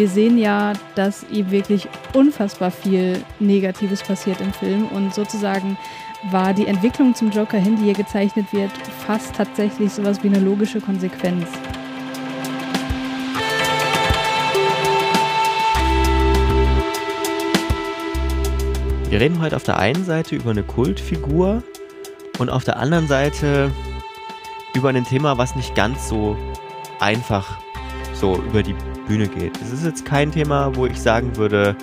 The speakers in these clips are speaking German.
wir sehen ja, dass ihm wirklich unfassbar viel Negatives passiert im Film und sozusagen war die Entwicklung zum Joker hin, die hier gezeichnet wird, fast tatsächlich sowas wie eine logische Konsequenz. Wir reden heute auf der einen Seite über eine Kultfigur und auf der anderen Seite über ein Thema, was nicht ganz so einfach so über die Bühne geht. Es ist jetzt kein Thema, wo ich sagen würde,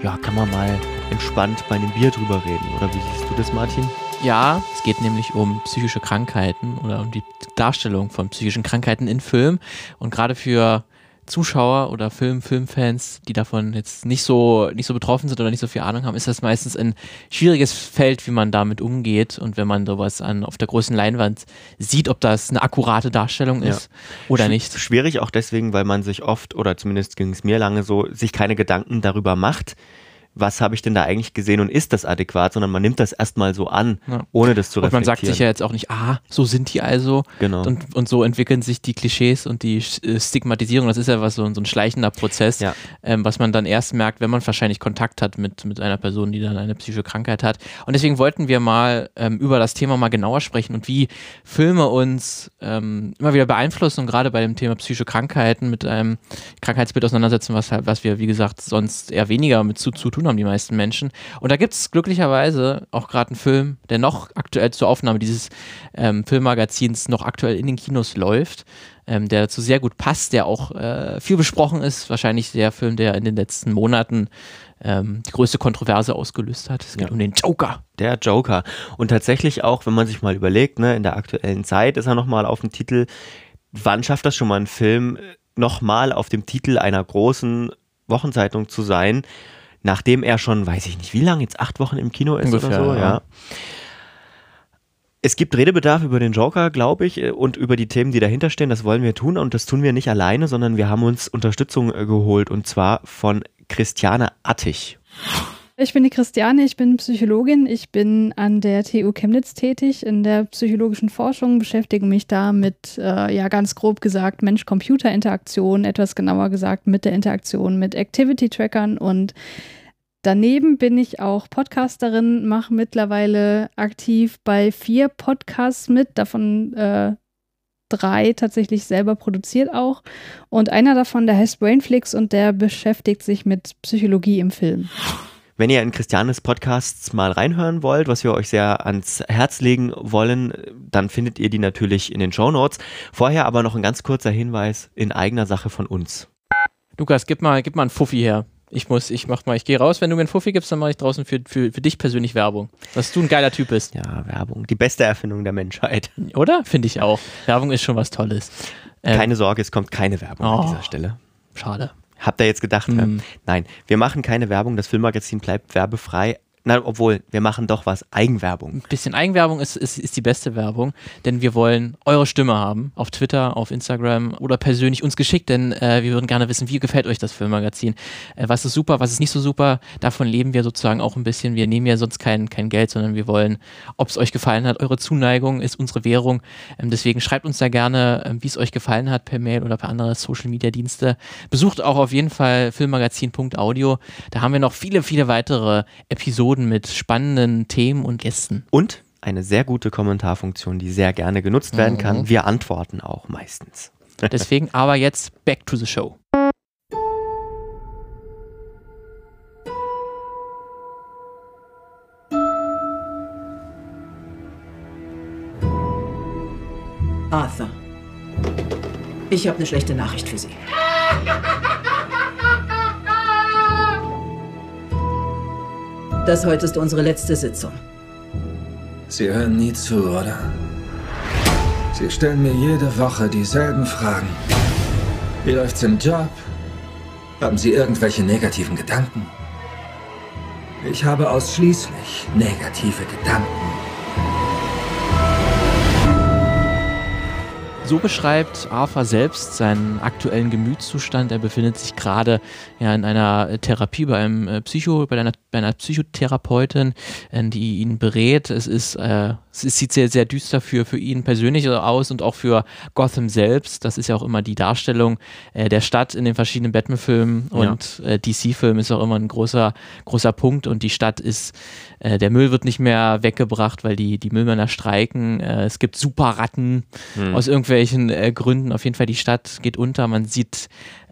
ja, kann man mal entspannt bei einem Bier drüber reden. Oder wie siehst du das, Martin? Ja, es geht nämlich um psychische Krankheiten oder um die Darstellung von psychischen Krankheiten in Film. Und gerade für Zuschauer oder Film, Filmfans, die davon jetzt nicht so, nicht so betroffen sind oder nicht so viel Ahnung haben, ist das meistens ein schwieriges Feld, wie man damit umgeht. Und wenn man sowas an, auf der großen Leinwand sieht, ob das eine akkurate Darstellung ist ja. oder Sch nicht. Schwierig auch deswegen, weil man sich oft, oder zumindest ging es mir lange so, sich keine Gedanken darüber macht, was habe ich denn da eigentlich gesehen und ist das adäquat, sondern man nimmt das erstmal so an, ja. ohne das zu reflektieren. Und man sagt sich ja jetzt auch nicht, ah, so sind die also. Genau. Und, und so entwickeln sich die Klischees und die äh, Stigmatisierung. Das ist ja was so, so ein schleichender Prozess, ja. ähm, was man dann erst merkt, wenn man wahrscheinlich Kontakt hat mit, mit einer Person, die dann eine psychische Krankheit hat. Und deswegen wollten wir mal ähm, über das Thema mal genauer sprechen und wie Filme uns ähm, immer wieder beeinflussen und gerade bei dem Thema psychische Krankheiten mit einem Krankheitsbild auseinandersetzen, was, was wir, wie gesagt, sonst eher weniger mit zu, zu tun haben, die meisten Menschen. Und da gibt es glücklicherweise auch gerade einen Film, der noch aktuell zur Aufnahme dieses ähm, Filmmagazins noch aktuell in den Kinos läuft. Ähm, der dazu sehr gut passt, der auch äh, viel besprochen ist. Wahrscheinlich der Film, der in den letzten Monaten ähm, die größte Kontroverse ausgelöst hat. Es geht ja. um den Joker. Der Joker. Und tatsächlich auch, wenn man sich mal überlegt, ne, in der aktuellen Zeit ist er nochmal auf dem Titel. Wann schafft das schon mal ein Film, nochmal auf dem Titel einer großen Wochenzeitung zu sein? Nachdem er schon, weiß ich nicht, wie lange, jetzt acht Wochen im Kino ist Ungefähr, oder so, ja. ja. Es gibt Redebedarf über den Joker, glaube ich, äh, und über die Themen, die dahinter stehen. Das wollen wir tun und das tun wir nicht alleine, sondern wir haben uns Unterstützung äh, geholt und zwar von Christiane Attich. Ich bin die Christiane, ich bin Psychologin. Ich bin an der TU Chemnitz tätig in der psychologischen Forschung, beschäftige mich da mit, äh, ja, ganz grob gesagt, Mensch-Computer-Interaktion, etwas genauer gesagt mit der Interaktion mit Activity-Trackern und Daneben bin ich auch Podcasterin, mache mittlerweile aktiv bei vier Podcasts mit, davon äh, drei tatsächlich selber produziert auch. Und einer davon, der heißt Brainflix und der beschäftigt sich mit Psychologie im Film. Wenn ihr in Christianes Podcasts mal reinhören wollt, was wir euch sehr ans Herz legen wollen, dann findet ihr die natürlich in den Show Notes. Vorher aber noch ein ganz kurzer Hinweis in eigener Sache von uns. Lukas, gib mal, gib mal einen Fuffi her. Ich muss, ich mach mal, ich gehe raus. Wenn du mir einen Fuffi gibst, dann mache ich draußen für, für, für dich persönlich Werbung. Dass du ein geiler Typ bist. Ja, Werbung. Die beste Erfindung der Menschheit. Oder? Finde ich auch. Werbung ist schon was Tolles. Ähm, keine Sorge, es kommt keine Werbung oh, an dieser Stelle. Schade. Habt ihr jetzt gedacht? Mm. Nein, wir machen keine Werbung. Das Filmmagazin bleibt werbefrei. Na, obwohl, wir machen doch was. Eigenwerbung. Ein bisschen Eigenwerbung ist, ist, ist die beste Werbung, denn wir wollen eure Stimme haben. Auf Twitter, auf Instagram oder persönlich uns geschickt, denn äh, wir würden gerne wissen, wie gefällt euch das Filmmagazin? Äh, was ist super, was ist nicht so super? Davon leben wir sozusagen auch ein bisschen. Wir nehmen ja sonst kein, kein Geld, sondern wir wollen, ob es euch gefallen hat. Eure Zuneigung ist unsere Währung. Ähm, deswegen schreibt uns da gerne, äh, wie es euch gefallen hat, per Mail oder per andere Social Media Dienste. Besucht auch auf jeden Fall filmmagazin.audio. Da haben wir noch viele, viele weitere Episoden Episoden mit spannenden Themen und Gästen. Und eine sehr gute Kommentarfunktion, die sehr gerne genutzt werden mhm. kann. Wir antworten auch meistens. Deswegen aber jetzt back to the show. Arthur, ich habe eine schlechte Nachricht für Sie. Das heute ist unsere letzte Sitzung. Sie hören nie zu, oder? Sie stellen mir jede Woche dieselben Fragen. Wie läuft's im Job? Haben Sie irgendwelche negativen Gedanken? Ich habe ausschließlich negative Gedanken. So beschreibt Arthur selbst seinen aktuellen Gemütszustand. Er befindet sich gerade ja, in einer Therapie bei einem äh, Psycho, bei einer, bei einer Psychotherapeutin, äh, die ihn berät. Es ist äh, es sieht sehr, sehr düster für, für ihn persönlich aus und auch für Gotham selbst. Das ist ja auch immer die Darstellung äh, der Stadt in den verschiedenen Batman-Filmen und ja. äh, DC-Filmen ist auch immer ein großer, großer Punkt und die Stadt ist, äh, der Müll wird nicht mehr weggebracht, weil die, die Müllmänner streiken. Äh, es gibt Superratten hm. aus irgendwelchen äh, Gründen. Auf jeden Fall, die Stadt geht unter. Man sieht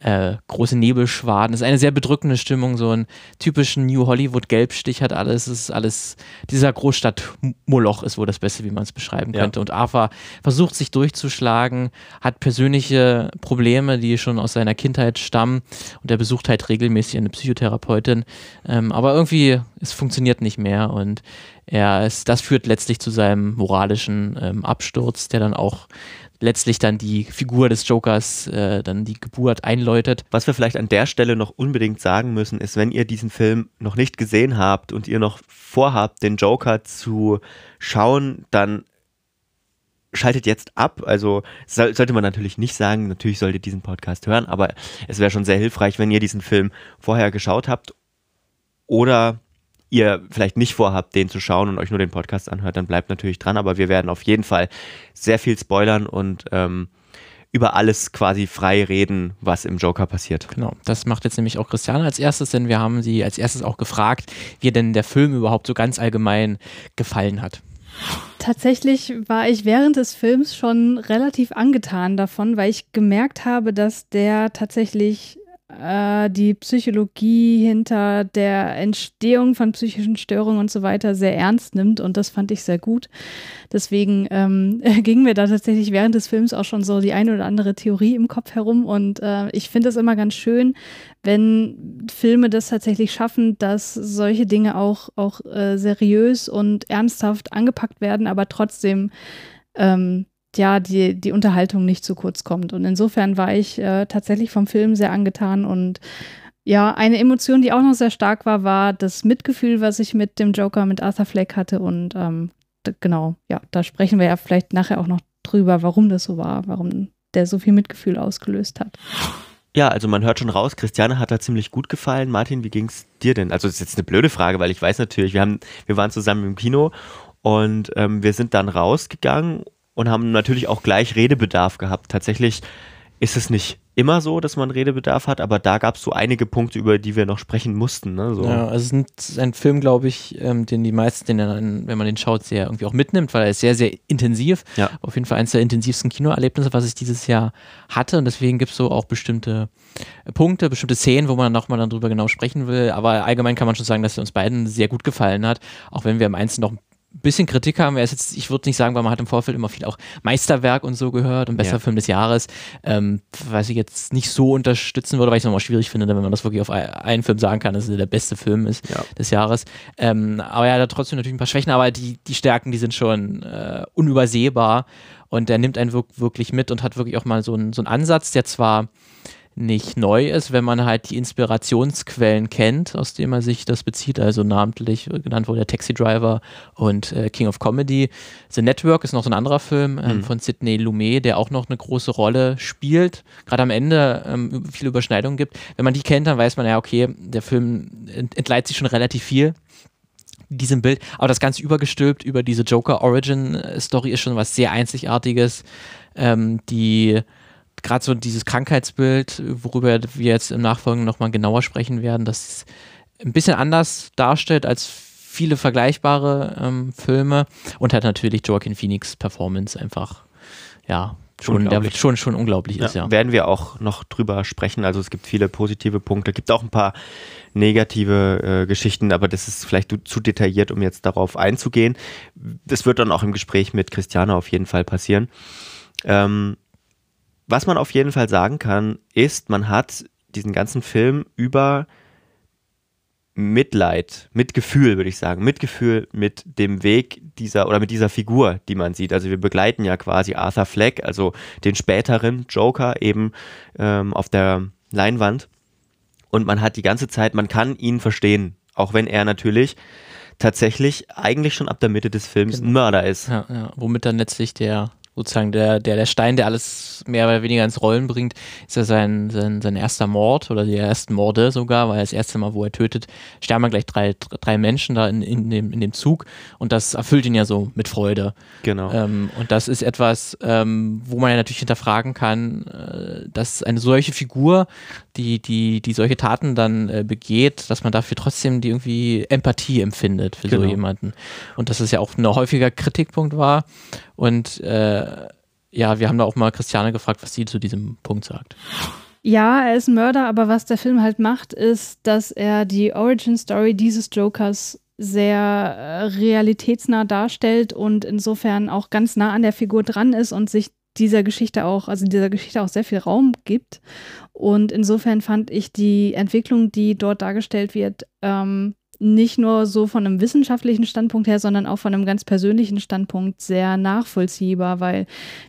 äh, große Nebelschwaden. Es ist eine sehr bedrückende Stimmung, so einen typischen New Hollywood Gelbstich hat alles. Es ist alles, dieser Großstadt-Moloch ist wohl das Beste, wie man es beschreiben ja. könnte. Und Arthur versucht sich durchzuschlagen, hat persönliche Probleme, die schon aus seiner Kindheit stammen. Und er besucht halt regelmäßig eine Psychotherapeutin. Ähm, aber irgendwie, es funktioniert nicht mehr und er ist, das führt letztlich zu seinem moralischen ähm, Absturz, der dann auch letztlich dann die Figur des Jokers äh, dann die Geburt einläutet. Was wir vielleicht an der Stelle noch unbedingt sagen müssen, ist, wenn ihr diesen Film noch nicht gesehen habt und ihr noch vorhabt, den Joker zu schauen, dann schaltet jetzt ab. Also sollte man natürlich nicht sagen, natürlich solltet ihr diesen Podcast hören, aber es wäre schon sehr hilfreich, wenn ihr diesen Film vorher geschaut habt oder ihr vielleicht nicht vorhabt, den zu schauen und euch nur den Podcast anhört, dann bleibt natürlich dran. Aber wir werden auf jeden Fall sehr viel spoilern und ähm, über alles quasi frei reden, was im Joker passiert. Genau, das macht jetzt nämlich auch Christiane als erstes, denn wir haben sie als erstes auch gefragt, wie denn der Film überhaupt so ganz allgemein gefallen hat. Tatsächlich war ich während des Films schon relativ angetan davon, weil ich gemerkt habe, dass der tatsächlich äh, die Psychologie hinter der Entstehung von psychischen Störungen und so weiter sehr ernst nimmt und das fand ich sehr gut. Deswegen ähm, ging mir da tatsächlich während des Films auch schon so die eine oder andere Theorie im Kopf herum und äh, ich finde es immer ganz schön, wenn Filme das tatsächlich schaffen, dass solche Dinge auch, auch äh, seriös und ernsthaft angepackt werden, aber trotzdem ähm, ja, die, die Unterhaltung nicht zu kurz kommt. Und insofern war ich äh, tatsächlich vom Film sehr angetan und ja, eine Emotion, die auch noch sehr stark war, war das Mitgefühl, was ich mit dem Joker, mit Arthur Fleck hatte. Und ähm, genau, ja, da sprechen wir ja vielleicht nachher auch noch drüber, warum das so war, warum der so viel Mitgefühl ausgelöst hat. Ja, also man hört schon raus, Christiane hat da ziemlich gut gefallen. Martin, wie ging es dir denn? Also das ist jetzt eine blöde Frage, weil ich weiß natürlich, wir haben, wir waren zusammen im Kino und ähm, wir sind dann rausgegangen und haben natürlich auch gleich Redebedarf gehabt. Tatsächlich ist es nicht immer so, dass man Redebedarf hat, aber da gab es so einige Punkte, über die wir noch sprechen mussten. Ne? So. Ja, also es ist ein Film, glaube ich, ähm, den die meisten, den dann, wenn man den schaut, sehr irgendwie auch mitnimmt, weil er ist sehr, sehr intensiv. Ja. Auf jeden Fall eines der intensivsten Kinoerlebnisse, was ich dieses Jahr hatte. Und deswegen gibt es so auch bestimmte Punkte, bestimmte Szenen, wo man nochmal dann drüber genau sprechen will. Aber allgemein kann man schon sagen, dass er uns beiden sehr gut gefallen hat, auch wenn wir im Einzelnen noch bisschen Kritik haben. Er ist jetzt, ich würde nicht sagen, weil man hat im Vorfeld immer viel auch Meisterwerk und so gehört und bester ja. Film des Jahres, ähm, was ich jetzt nicht so unterstützen würde, weil ich es nochmal schwierig finde, wenn man das wirklich auf einen Film sagen kann, dass es der beste Film ist ja. des Jahres. Ähm, aber er hat trotzdem natürlich ein paar Schwächen, aber die, die Stärken, die sind schon äh, unübersehbar und er nimmt einen wirklich mit und hat wirklich auch mal so einen, so einen Ansatz, der zwar nicht neu ist, wenn man halt die Inspirationsquellen kennt, aus denen man sich das bezieht. Also namentlich genannt wurde der Taxi Driver und äh, King of Comedy. The Network ist noch so ein anderer Film ähm, mhm. von Sidney Lumet, der auch noch eine große Rolle spielt. Gerade am Ende ähm, viele Überschneidungen gibt. Wenn man die kennt, dann weiß man ja, okay, der Film entleiht sich schon relativ viel diesem Bild. Aber das Ganze übergestülpt über diese Joker Origin äh, Story ist schon was sehr Einzigartiges. Ähm, die gerade so dieses Krankheitsbild, worüber wir jetzt im Nachfolgenden nochmal genauer sprechen werden, das ein bisschen anders darstellt als viele vergleichbare ähm, Filme und hat natürlich Joaquin Phoenix Performance einfach, ja, schon, der, schon, schon unglaublich ist, ja. Werden wir auch noch drüber sprechen. Also es gibt viele positive Punkte, gibt auch ein paar negative äh, Geschichten, aber das ist vielleicht zu detailliert, um jetzt darauf einzugehen. Das wird dann auch im Gespräch mit Christiane auf jeden Fall passieren. Ähm, was man auf jeden Fall sagen kann, ist, man hat diesen ganzen Film über Mitleid, Mitgefühl, würde ich sagen, Mitgefühl mit dem Weg dieser oder mit dieser Figur, die man sieht. Also wir begleiten ja quasi Arthur Fleck, also den späteren Joker eben ähm, auf der Leinwand. Und man hat die ganze Zeit, man kann ihn verstehen, auch wenn er natürlich tatsächlich eigentlich schon ab der Mitte des Films genau. ein Mörder ist. Ja, ja. Womit dann letztlich der sozusagen der, der, der Stein, der alles mehr oder weniger ins Rollen bringt, ist ja sein, sein, sein erster Mord oder die ersten Morde sogar, weil das erste Mal, wo er tötet, sterben gleich drei, drei Menschen da in, in, dem, in dem Zug und das erfüllt ihn ja so mit Freude. Genau. Ähm, und das ist etwas, ähm, wo man ja natürlich hinterfragen kann, äh, dass eine solche Figur, die, die, die solche Taten dann äh, begeht, dass man dafür trotzdem die irgendwie Empathie empfindet für genau. so jemanden. Und dass es ja auch ein häufiger Kritikpunkt war. Und äh, ja, wir haben da auch mal Christiane gefragt, was sie zu diesem Punkt sagt. Ja, er ist ein Mörder, aber was der Film halt macht, ist, dass er die Origin Story dieses Jokers sehr äh, realitätsnah darstellt und insofern auch ganz nah an der Figur dran ist und sich dieser Geschichte auch, also dieser Geschichte auch sehr viel Raum gibt. Und insofern fand ich die Entwicklung, die dort dargestellt wird, ähm, nicht nur so von einem wissenschaftlichen Standpunkt her, sondern auch von einem ganz persönlichen Standpunkt sehr nachvollziehbar, weil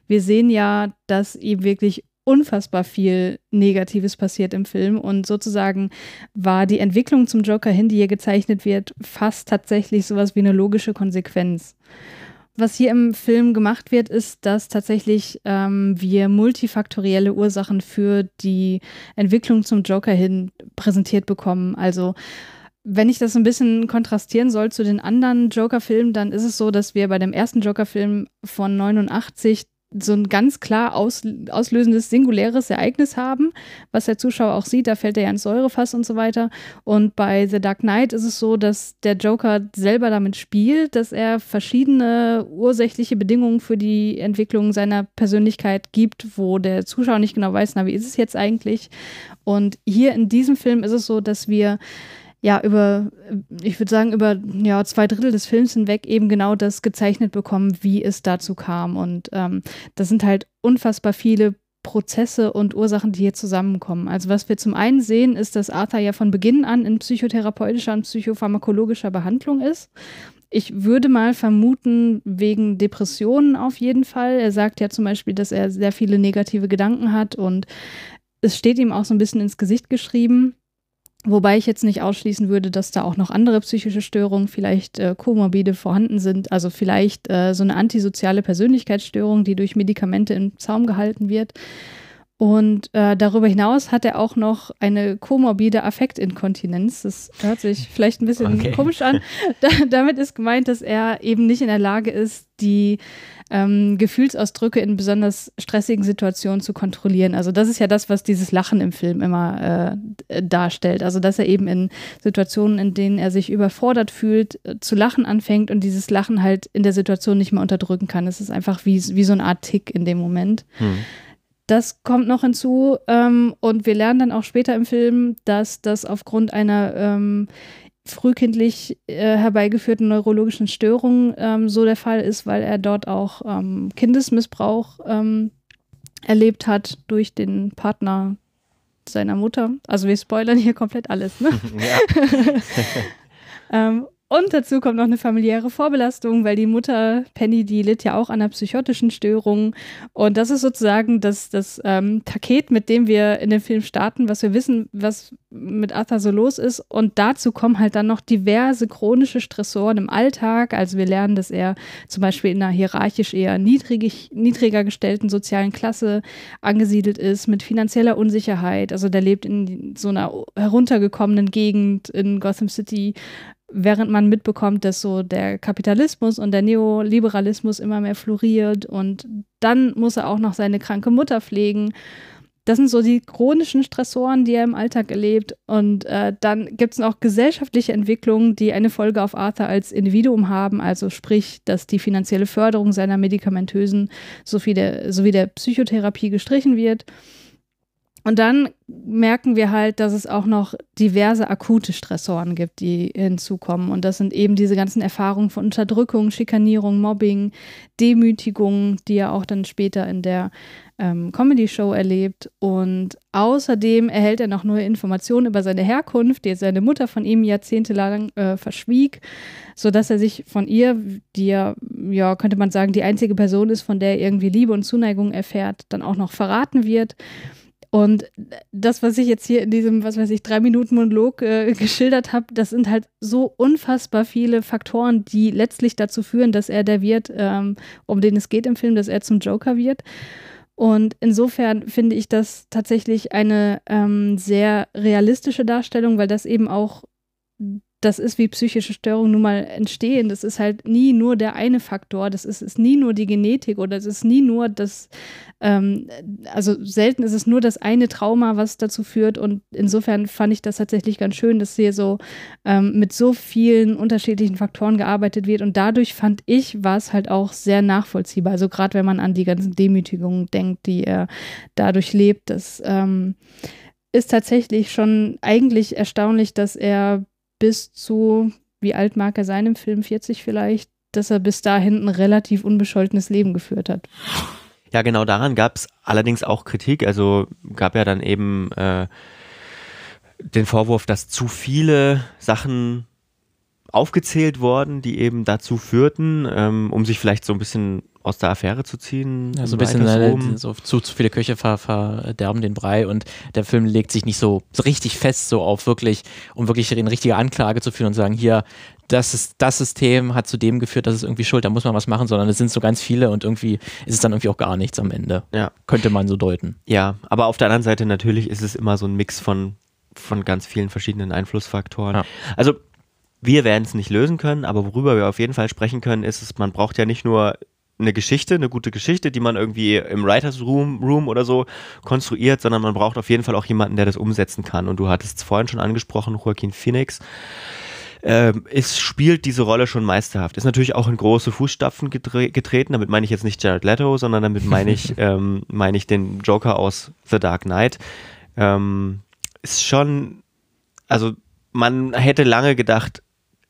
wir sehen ja, dass ihm wirklich unfassbar viel Negatives passiert im Film und sozusagen war die Entwicklung zum Joker hin, die hier gezeichnet wird, fast tatsächlich sowas wie eine logische Konsequenz. Was hier im Film gemacht wird, ist, dass tatsächlich ähm, wir multifaktorielle Ursachen für die Entwicklung zum Joker hin präsentiert bekommen. Also wenn ich das ein bisschen kontrastieren soll zu den anderen Joker-Filmen, dann ist es so, dass wir bei dem ersten Joker-Film von 89 so ein ganz klar aus, auslösendes singuläres Ereignis haben, was der Zuschauer auch sieht, da fällt er ja ins Säurefass und so weiter. Und bei The Dark Knight ist es so, dass der Joker selber damit spielt, dass er verschiedene ursächliche Bedingungen für die Entwicklung seiner Persönlichkeit gibt, wo der Zuschauer nicht genau weiß, na, wie ist es jetzt eigentlich? Und hier in diesem Film ist es so, dass wir ja, über, ich würde sagen, über ja, zwei Drittel des Films hinweg eben genau das gezeichnet bekommen, wie es dazu kam. Und ähm, das sind halt unfassbar viele Prozesse und Ursachen, die hier zusammenkommen. Also was wir zum einen sehen, ist, dass Arthur ja von Beginn an in psychotherapeutischer und psychopharmakologischer Behandlung ist. Ich würde mal vermuten, wegen Depressionen auf jeden Fall. Er sagt ja zum Beispiel, dass er sehr viele negative Gedanken hat und es steht ihm auch so ein bisschen ins Gesicht geschrieben. Wobei ich jetzt nicht ausschließen würde, dass da auch noch andere psychische Störungen, vielleicht äh, Komorbide vorhanden sind. Also vielleicht äh, so eine antisoziale Persönlichkeitsstörung, die durch Medikamente im Zaum gehalten wird. Und äh, darüber hinaus hat er auch noch eine komorbide Affektinkontinenz. Das hört sich vielleicht ein bisschen okay. komisch an. Da, damit ist gemeint, dass er eben nicht in der Lage ist, die ähm, Gefühlsausdrücke in besonders stressigen Situationen zu kontrollieren. Also das ist ja das, was dieses Lachen im Film immer äh, darstellt. Also dass er eben in Situationen, in denen er sich überfordert fühlt, äh, zu lachen anfängt und dieses Lachen halt in der Situation nicht mehr unterdrücken kann. Es ist einfach wie, wie so eine Art Tick in dem Moment. Hm. Das kommt noch hinzu ähm, und wir lernen dann auch später im Film, dass das aufgrund einer ähm, frühkindlich äh, herbeigeführten neurologischen Störung ähm, so der Fall ist, weil er dort auch ähm, Kindesmissbrauch ähm, erlebt hat durch den Partner seiner Mutter. Also wir spoilern hier komplett alles, ne? Ja. und dazu kommt noch eine familiäre Vorbelastung, weil die Mutter Penny, die litt ja auch an einer psychotischen Störung. Und das ist sozusagen das, das ähm, Paket, mit dem wir in den Film starten, was wir wissen, was mit Arthur so los ist. Und dazu kommen halt dann noch diverse chronische Stressoren im Alltag. Also wir lernen, dass er zum Beispiel in einer hierarchisch eher niedrig, niedriger gestellten sozialen Klasse angesiedelt ist, mit finanzieller Unsicherheit. Also der lebt in so einer heruntergekommenen Gegend in Gotham City während man mitbekommt, dass so der Kapitalismus und der Neoliberalismus immer mehr floriert und dann muss er auch noch seine kranke Mutter pflegen. Das sind so die chronischen Stressoren, die er im Alltag erlebt. Und äh, dann gibt es noch gesellschaftliche Entwicklungen, die eine Folge auf Arthur als Individuum haben. Also sprich, dass die finanzielle Förderung seiner medikamentösen sowie der, sowie der Psychotherapie gestrichen wird. Und dann merken wir halt, dass es auch noch diverse akute Stressoren gibt, die hinzukommen. Und das sind eben diese ganzen Erfahrungen von Unterdrückung, Schikanierung, Mobbing, Demütigung, die er auch dann später in der ähm, Comedy-Show erlebt. Und außerdem erhält er noch neue Informationen über seine Herkunft, die seine Mutter von ihm jahrzehntelang äh, verschwieg, sodass er sich von ihr, die ja, ja, könnte man sagen, die einzige Person ist, von der er irgendwie Liebe und Zuneigung erfährt, dann auch noch verraten wird. Und das, was ich jetzt hier in diesem, was weiß ich, drei Minuten Monolog äh, geschildert habe, das sind halt so unfassbar viele Faktoren, die letztlich dazu führen, dass er der wird, ähm, um den es geht im Film, dass er zum Joker wird. Und insofern finde ich das tatsächlich eine ähm, sehr realistische Darstellung, weil das eben auch das ist, wie psychische Störungen nun mal entstehen. Das ist halt nie nur der eine Faktor, das ist, ist nie nur die Genetik oder es ist nie nur das, ähm, also selten ist es nur das eine Trauma, was dazu führt. Und insofern fand ich das tatsächlich ganz schön, dass hier so ähm, mit so vielen unterschiedlichen Faktoren gearbeitet wird. Und dadurch fand ich, war es halt auch sehr nachvollziehbar. Also gerade wenn man an die ganzen Demütigungen denkt, die er dadurch lebt, das ähm, ist tatsächlich schon eigentlich erstaunlich, dass er bis zu, wie alt mag er sein im Film, 40 vielleicht, dass er bis dahin ein relativ unbescholtenes Leben geführt hat. Ja, genau daran gab es allerdings auch Kritik. Also gab ja dann eben äh, den Vorwurf, dass zu viele Sachen aufgezählt wurden, die eben dazu führten, ähm, um sich vielleicht so ein bisschen aus der Affäre zu ziehen. Ja, so ein bisschen äh, so zu, zu viele Köche ver, verderben den Brei und der Film legt sich nicht so, so richtig fest so auf wirklich, um wirklich eine richtige Anklage zu führen und sagen, hier, das, ist, das System hat zu dem geführt, das ist irgendwie schuld, da muss man was machen, sondern es sind so ganz viele und irgendwie ist es dann irgendwie auch gar nichts am Ende. Ja. Könnte man so deuten. Ja, aber auf der anderen Seite natürlich ist es immer so ein Mix von, von ganz vielen verschiedenen Einflussfaktoren. Ja. Also wir werden es nicht lösen können, aber worüber wir auf jeden Fall sprechen können, ist es, man braucht ja nicht nur eine Geschichte, eine gute Geschichte, die man irgendwie im Writers Room, Room oder so konstruiert, sondern man braucht auf jeden Fall auch jemanden, der das umsetzen kann. Und du hattest es vorhin schon angesprochen, Joaquin Phoenix. Ähm, es spielt diese Rolle schon meisterhaft. Ist natürlich auch in große Fußstapfen getre getreten. Damit meine ich jetzt nicht Jared Leto, sondern damit meine ich, ähm, meine ich den Joker aus The Dark Knight. Ähm, ist schon, also man hätte lange gedacht,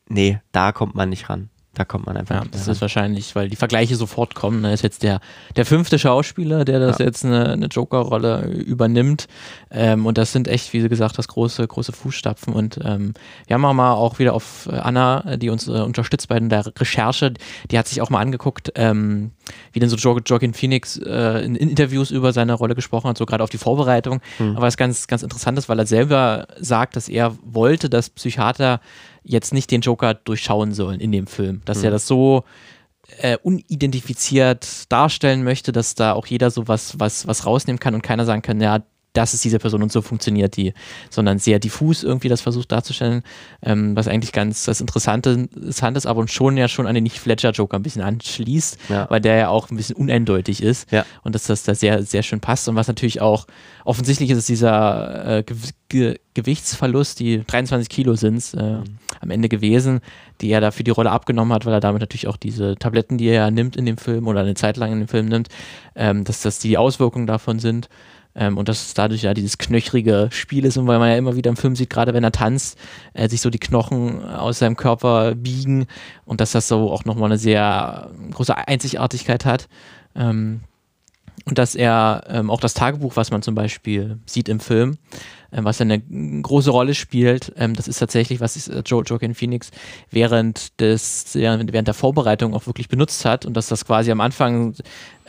nee, da kommt man nicht ran. Da kommt man einfach ja, Das ist wahrscheinlich, weil die Vergleiche sofort kommen. Da ist jetzt der, der fünfte Schauspieler, der das ja. jetzt eine, eine Joker-Rolle übernimmt. Ähm, und das sind echt, wie sie gesagt, das große, große Fußstapfen. Und ähm, wir haben auch mal auch wieder auf Anna, die uns äh, unterstützt bei der Recherche, die hat sich auch mal angeguckt, ähm, wie denn so jo Joaquin Phoenix äh, in, in, Interviews über seine Rolle gesprochen hat, so gerade auf die Vorbereitung. Mhm. Aber was ganz, ganz interessant ist, weil er selber sagt, dass er wollte, dass Psychiater jetzt nicht den Joker durchschauen sollen in dem Film. Dass mhm. er das so äh, unidentifiziert darstellen möchte, dass da auch jeder so was, was, was rausnehmen kann und keiner sagen kann, ja, das ist diese Person und so funktioniert die, sondern sehr diffus irgendwie das versucht darzustellen, ähm, was eigentlich ganz das Interessante, Interessante ist, aber schon ja schon an den Nicht-Fletcher-Joker ein bisschen anschließt, ja. weil der ja auch ein bisschen uneindeutig ist ja. und dass das da sehr, sehr schön passt und was natürlich auch offensichtlich ist, ist dieser äh, Ge Ge Gewichtsverlust, die 23 Kilo sind äh, mhm. am Ende gewesen, die er da für die Rolle abgenommen hat, weil er damit natürlich auch diese Tabletten, die er nimmt in dem Film oder eine Zeit lang in dem Film nimmt, ähm, dass das die Auswirkungen davon sind. Ähm, und dass dadurch ja dieses knöchrige Spiel ist und weil man ja immer wieder im Film sieht, gerade wenn er tanzt, äh, sich so die Knochen aus seinem Körper biegen und dass das so auch nochmal eine sehr große Einzigartigkeit hat. Ähm, und dass er ähm, auch das Tagebuch, was man zum Beispiel sieht im Film, was eine große Rolle spielt, ähm, das ist tatsächlich, was ist, äh, Joe Joaquin Phoenix während des, während der Vorbereitung auch wirklich benutzt hat und dass das quasi am Anfang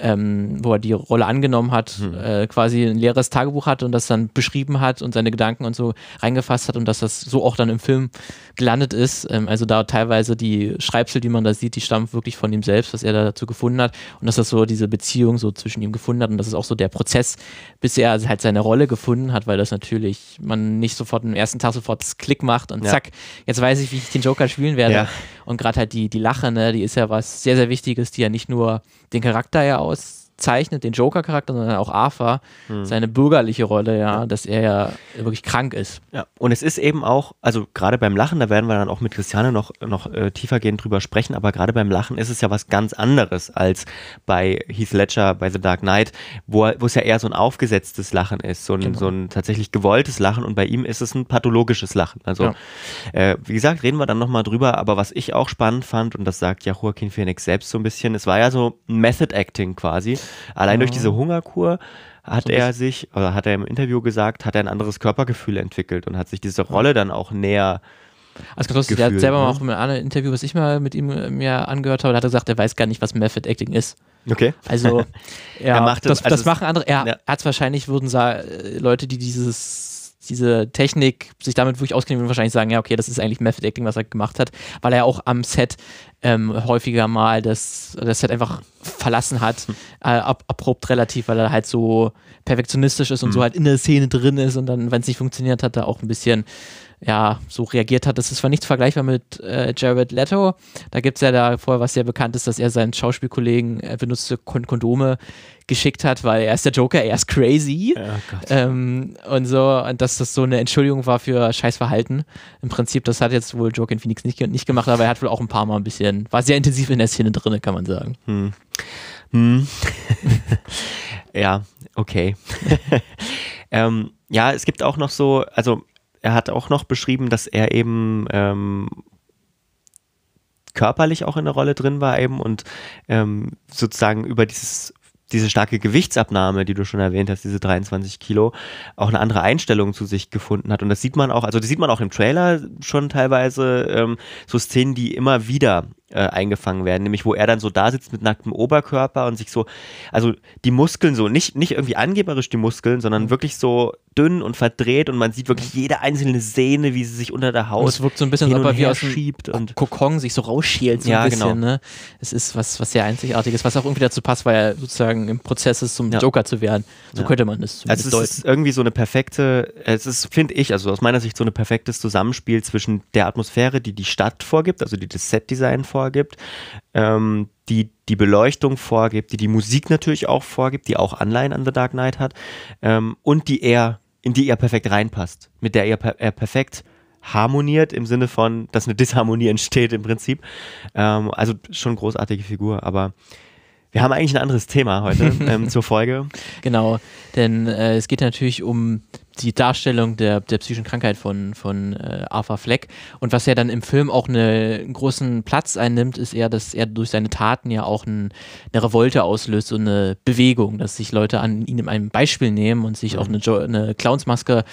ähm, wo er die Rolle angenommen hat, hm. äh, quasi ein leeres Tagebuch hat und das dann beschrieben hat und seine Gedanken und so reingefasst hat und dass das so auch dann im Film gelandet ist. Ähm, also da teilweise die Schreibsel, die man da sieht, die stammen wirklich von ihm selbst, was er da dazu gefunden hat und dass das so diese Beziehung so zwischen ihm gefunden hat und das ist auch so der Prozess, bis er halt seine Rolle gefunden hat, weil das natürlich man nicht sofort im ersten Tag sofort das Klick macht und ja. zack, jetzt weiß ich, wie ich den Joker spielen werde. Ja. Und gerade halt die, die Lache, ne, die ist ja was sehr, sehr Wichtiges, die ja nicht nur den Charakter ja aus zeichnet, den Joker-Charakter, sondern auch Arthur, hm. seine bürgerliche Rolle, ja, dass er ja wirklich krank ist. Ja, und es ist eben auch, also gerade beim Lachen, da werden wir dann auch mit Christiane noch, noch äh, tiefergehend drüber sprechen, aber gerade beim Lachen ist es ja was ganz anderes als bei Heath Ledger, bei The Dark Knight, wo, es ja eher so ein aufgesetztes Lachen ist, so ein, genau. so ein tatsächlich gewolltes Lachen und bei ihm ist es ein pathologisches Lachen. Also, ja. äh, wie gesagt, reden wir dann nochmal drüber, aber was ich auch spannend fand, und das sagt ja Joaquin Phoenix selbst so ein bisschen, es war ja so Method Acting quasi. Allein durch diese Hungerkur hat so er sich, oder hat er im Interview gesagt, hat er ein anderes Körpergefühl entwickelt und hat sich diese Rolle dann auch näher Also lustig, der hat selber ne? mal auch in einem Interview, was ich mal mit ihm äh, mir angehört habe, da hat er gesagt, er weiß gar nicht, was Method Acting ist. Okay. Also, ja, er macht das, also das machen andere. Er ja. hat es wahrscheinlich, würden sagen, äh, Leute, die dieses diese Technik sich damit wirklich auskennen, würden wahrscheinlich sagen, ja, okay, das ist eigentlich Method Acting, was er gemacht hat, weil er auch am Set ähm, häufiger mal das, das Set einfach verlassen hat, hm. äh, ab, abrupt relativ, weil er halt so perfektionistisch ist und mhm. so hm. halt in der Szene drin ist und dann, wenn es nicht funktioniert, hat er auch ein bisschen ja, so reagiert hat. Das ist zwar nichts vergleichbar mit äh, Jared Leto. Da gibt es ja da vorher was sehr bekannt ist, dass er seinen Schauspielkollegen äh, benutzte Kon Kondome geschickt hat, weil er ist der Joker, er ist crazy. Oh ähm, und so, und dass das so eine Entschuldigung war für Scheißverhalten. Im Prinzip, das hat jetzt wohl Joaquin Phoenix nicht, nicht gemacht, aber er hat wohl auch ein paar Mal ein bisschen, war sehr intensiv in der Szene drin, kann man sagen. Hm. Hm. ja, okay. ähm, ja, es gibt auch noch so, also er hat auch noch beschrieben, dass er eben ähm, körperlich auch in der Rolle drin war eben und ähm, sozusagen über dieses diese starke Gewichtsabnahme, die du schon erwähnt hast, diese 23 Kilo, auch eine andere Einstellung zu sich gefunden hat. Und das sieht man auch, also das sieht man auch im Trailer schon teilweise, ähm, so Szenen, die immer wieder äh, eingefangen werden, nämlich wo er dann so da sitzt mit nacktem Oberkörper und sich so, also die Muskeln so, nicht, nicht irgendwie angeberisch die Muskeln, sondern mhm. wirklich so dünn und verdreht und man sieht wirklich jede einzelne Sehne, wie sie sich unter der Haut Es wirkt so ein bisschen, als ob er wie aus schiebt und Kokon sich so rausschält, so ja, ein bisschen, genau. ne? Es ist was, was sehr Einzigartiges, was auch irgendwie dazu passt, weil er sozusagen im Prozess ist, zum ja. Joker zu werden. So ja. könnte man es zumindest Also es deuten. ist irgendwie so eine perfekte, es ist, finde ich, also aus meiner Sicht so ein perfektes Zusammenspiel zwischen der Atmosphäre, die die Stadt vorgibt, also die das Setdesign vorgibt, ähm, die die Beleuchtung vorgibt, die die Musik natürlich auch vorgibt, die auch Anleihen an The Dark Knight hat ähm, und die er, in die er perfekt reinpasst, mit der er, er perfekt harmoniert im Sinne von, dass eine Disharmonie entsteht im Prinzip. Ähm, also schon großartige Figur, aber wir haben eigentlich ein anderes Thema heute ähm, zur Folge. Genau, denn äh, es geht natürlich um die Darstellung der, der psychischen Krankheit von, von äh, Arthur Fleck. Und was ja dann im Film auch eine, einen großen Platz einnimmt, ist eher, dass er durch seine Taten ja auch ein, eine Revolte auslöst und eine Bewegung, dass sich Leute an ihn ein Beispiel nehmen und sich mhm. auch eine, jo eine Clownsmaske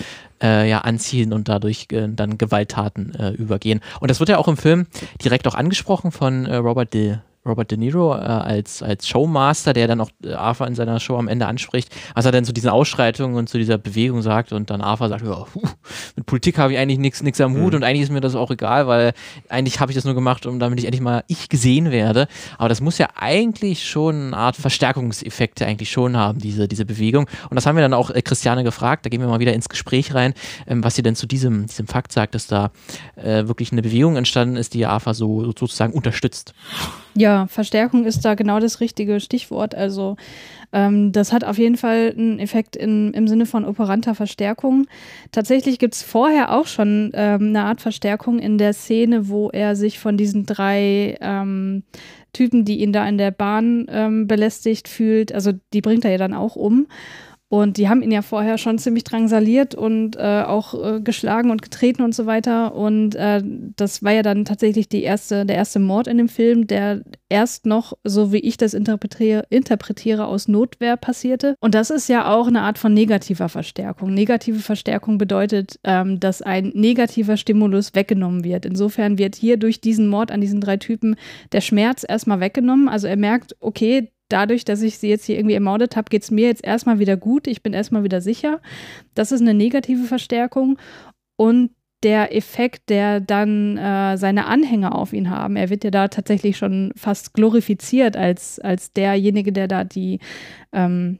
äh, ja, anziehen und dadurch äh, dann Gewalttaten äh, übergehen. Und das wird ja auch im Film direkt auch angesprochen von äh, Robert De Robert De Niro äh, als, als Showmaster, der dann auch äh, Arthur in seiner Show am Ende anspricht, was er dann zu diesen Ausschreitungen und zu dieser Bewegung sagt und dann Arthur sagt, ja, mit Politik habe ich eigentlich nichts am Hut mhm. und eigentlich ist mir das auch egal, weil eigentlich habe ich das nur gemacht, um damit ich endlich mal ich gesehen werde. Aber das muss ja eigentlich schon eine Art Verstärkungseffekte eigentlich schon haben, diese, diese Bewegung. Und das haben wir dann auch äh, Christiane gefragt, da gehen wir mal wieder ins Gespräch rein, ähm, was sie denn zu diesem, diesem Fakt sagt, dass da äh, wirklich eine Bewegung entstanden ist, die Arthur so sozusagen unterstützt. Ja, Verstärkung ist da genau das richtige Stichwort. Also ähm, das hat auf jeden Fall einen Effekt in, im Sinne von operanter Verstärkung. Tatsächlich gibt es vorher auch schon ähm, eine Art Verstärkung in der Szene, wo er sich von diesen drei ähm, Typen, die ihn da in der Bahn ähm, belästigt fühlt, also die bringt er ja dann auch um. Und die haben ihn ja vorher schon ziemlich drangsaliert und äh, auch äh, geschlagen und getreten und so weiter. Und äh, das war ja dann tatsächlich die erste, der erste Mord in dem Film, der erst noch, so wie ich das interpretiere, interpretiere, aus Notwehr passierte. Und das ist ja auch eine Art von negativer Verstärkung. Negative Verstärkung bedeutet, ähm, dass ein negativer Stimulus weggenommen wird. Insofern wird hier durch diesen Mord an diesen drei Typen der Schmerz erstmal weggenommen. Also er merkt, okay, dadurch, dass ich sie jetzt hier irgendwie ermordet habe, geht es mir jetzt erstmal wieder gut. Ich bin erstmal wieder sicher. Das ist eine negative Verstärkung. Und der Effekt, der dann äh, seine Anhänger auf ihn haben, er wird ja da tatsächlich schon fast glorifiziert als, als derjenige, der da die ähm,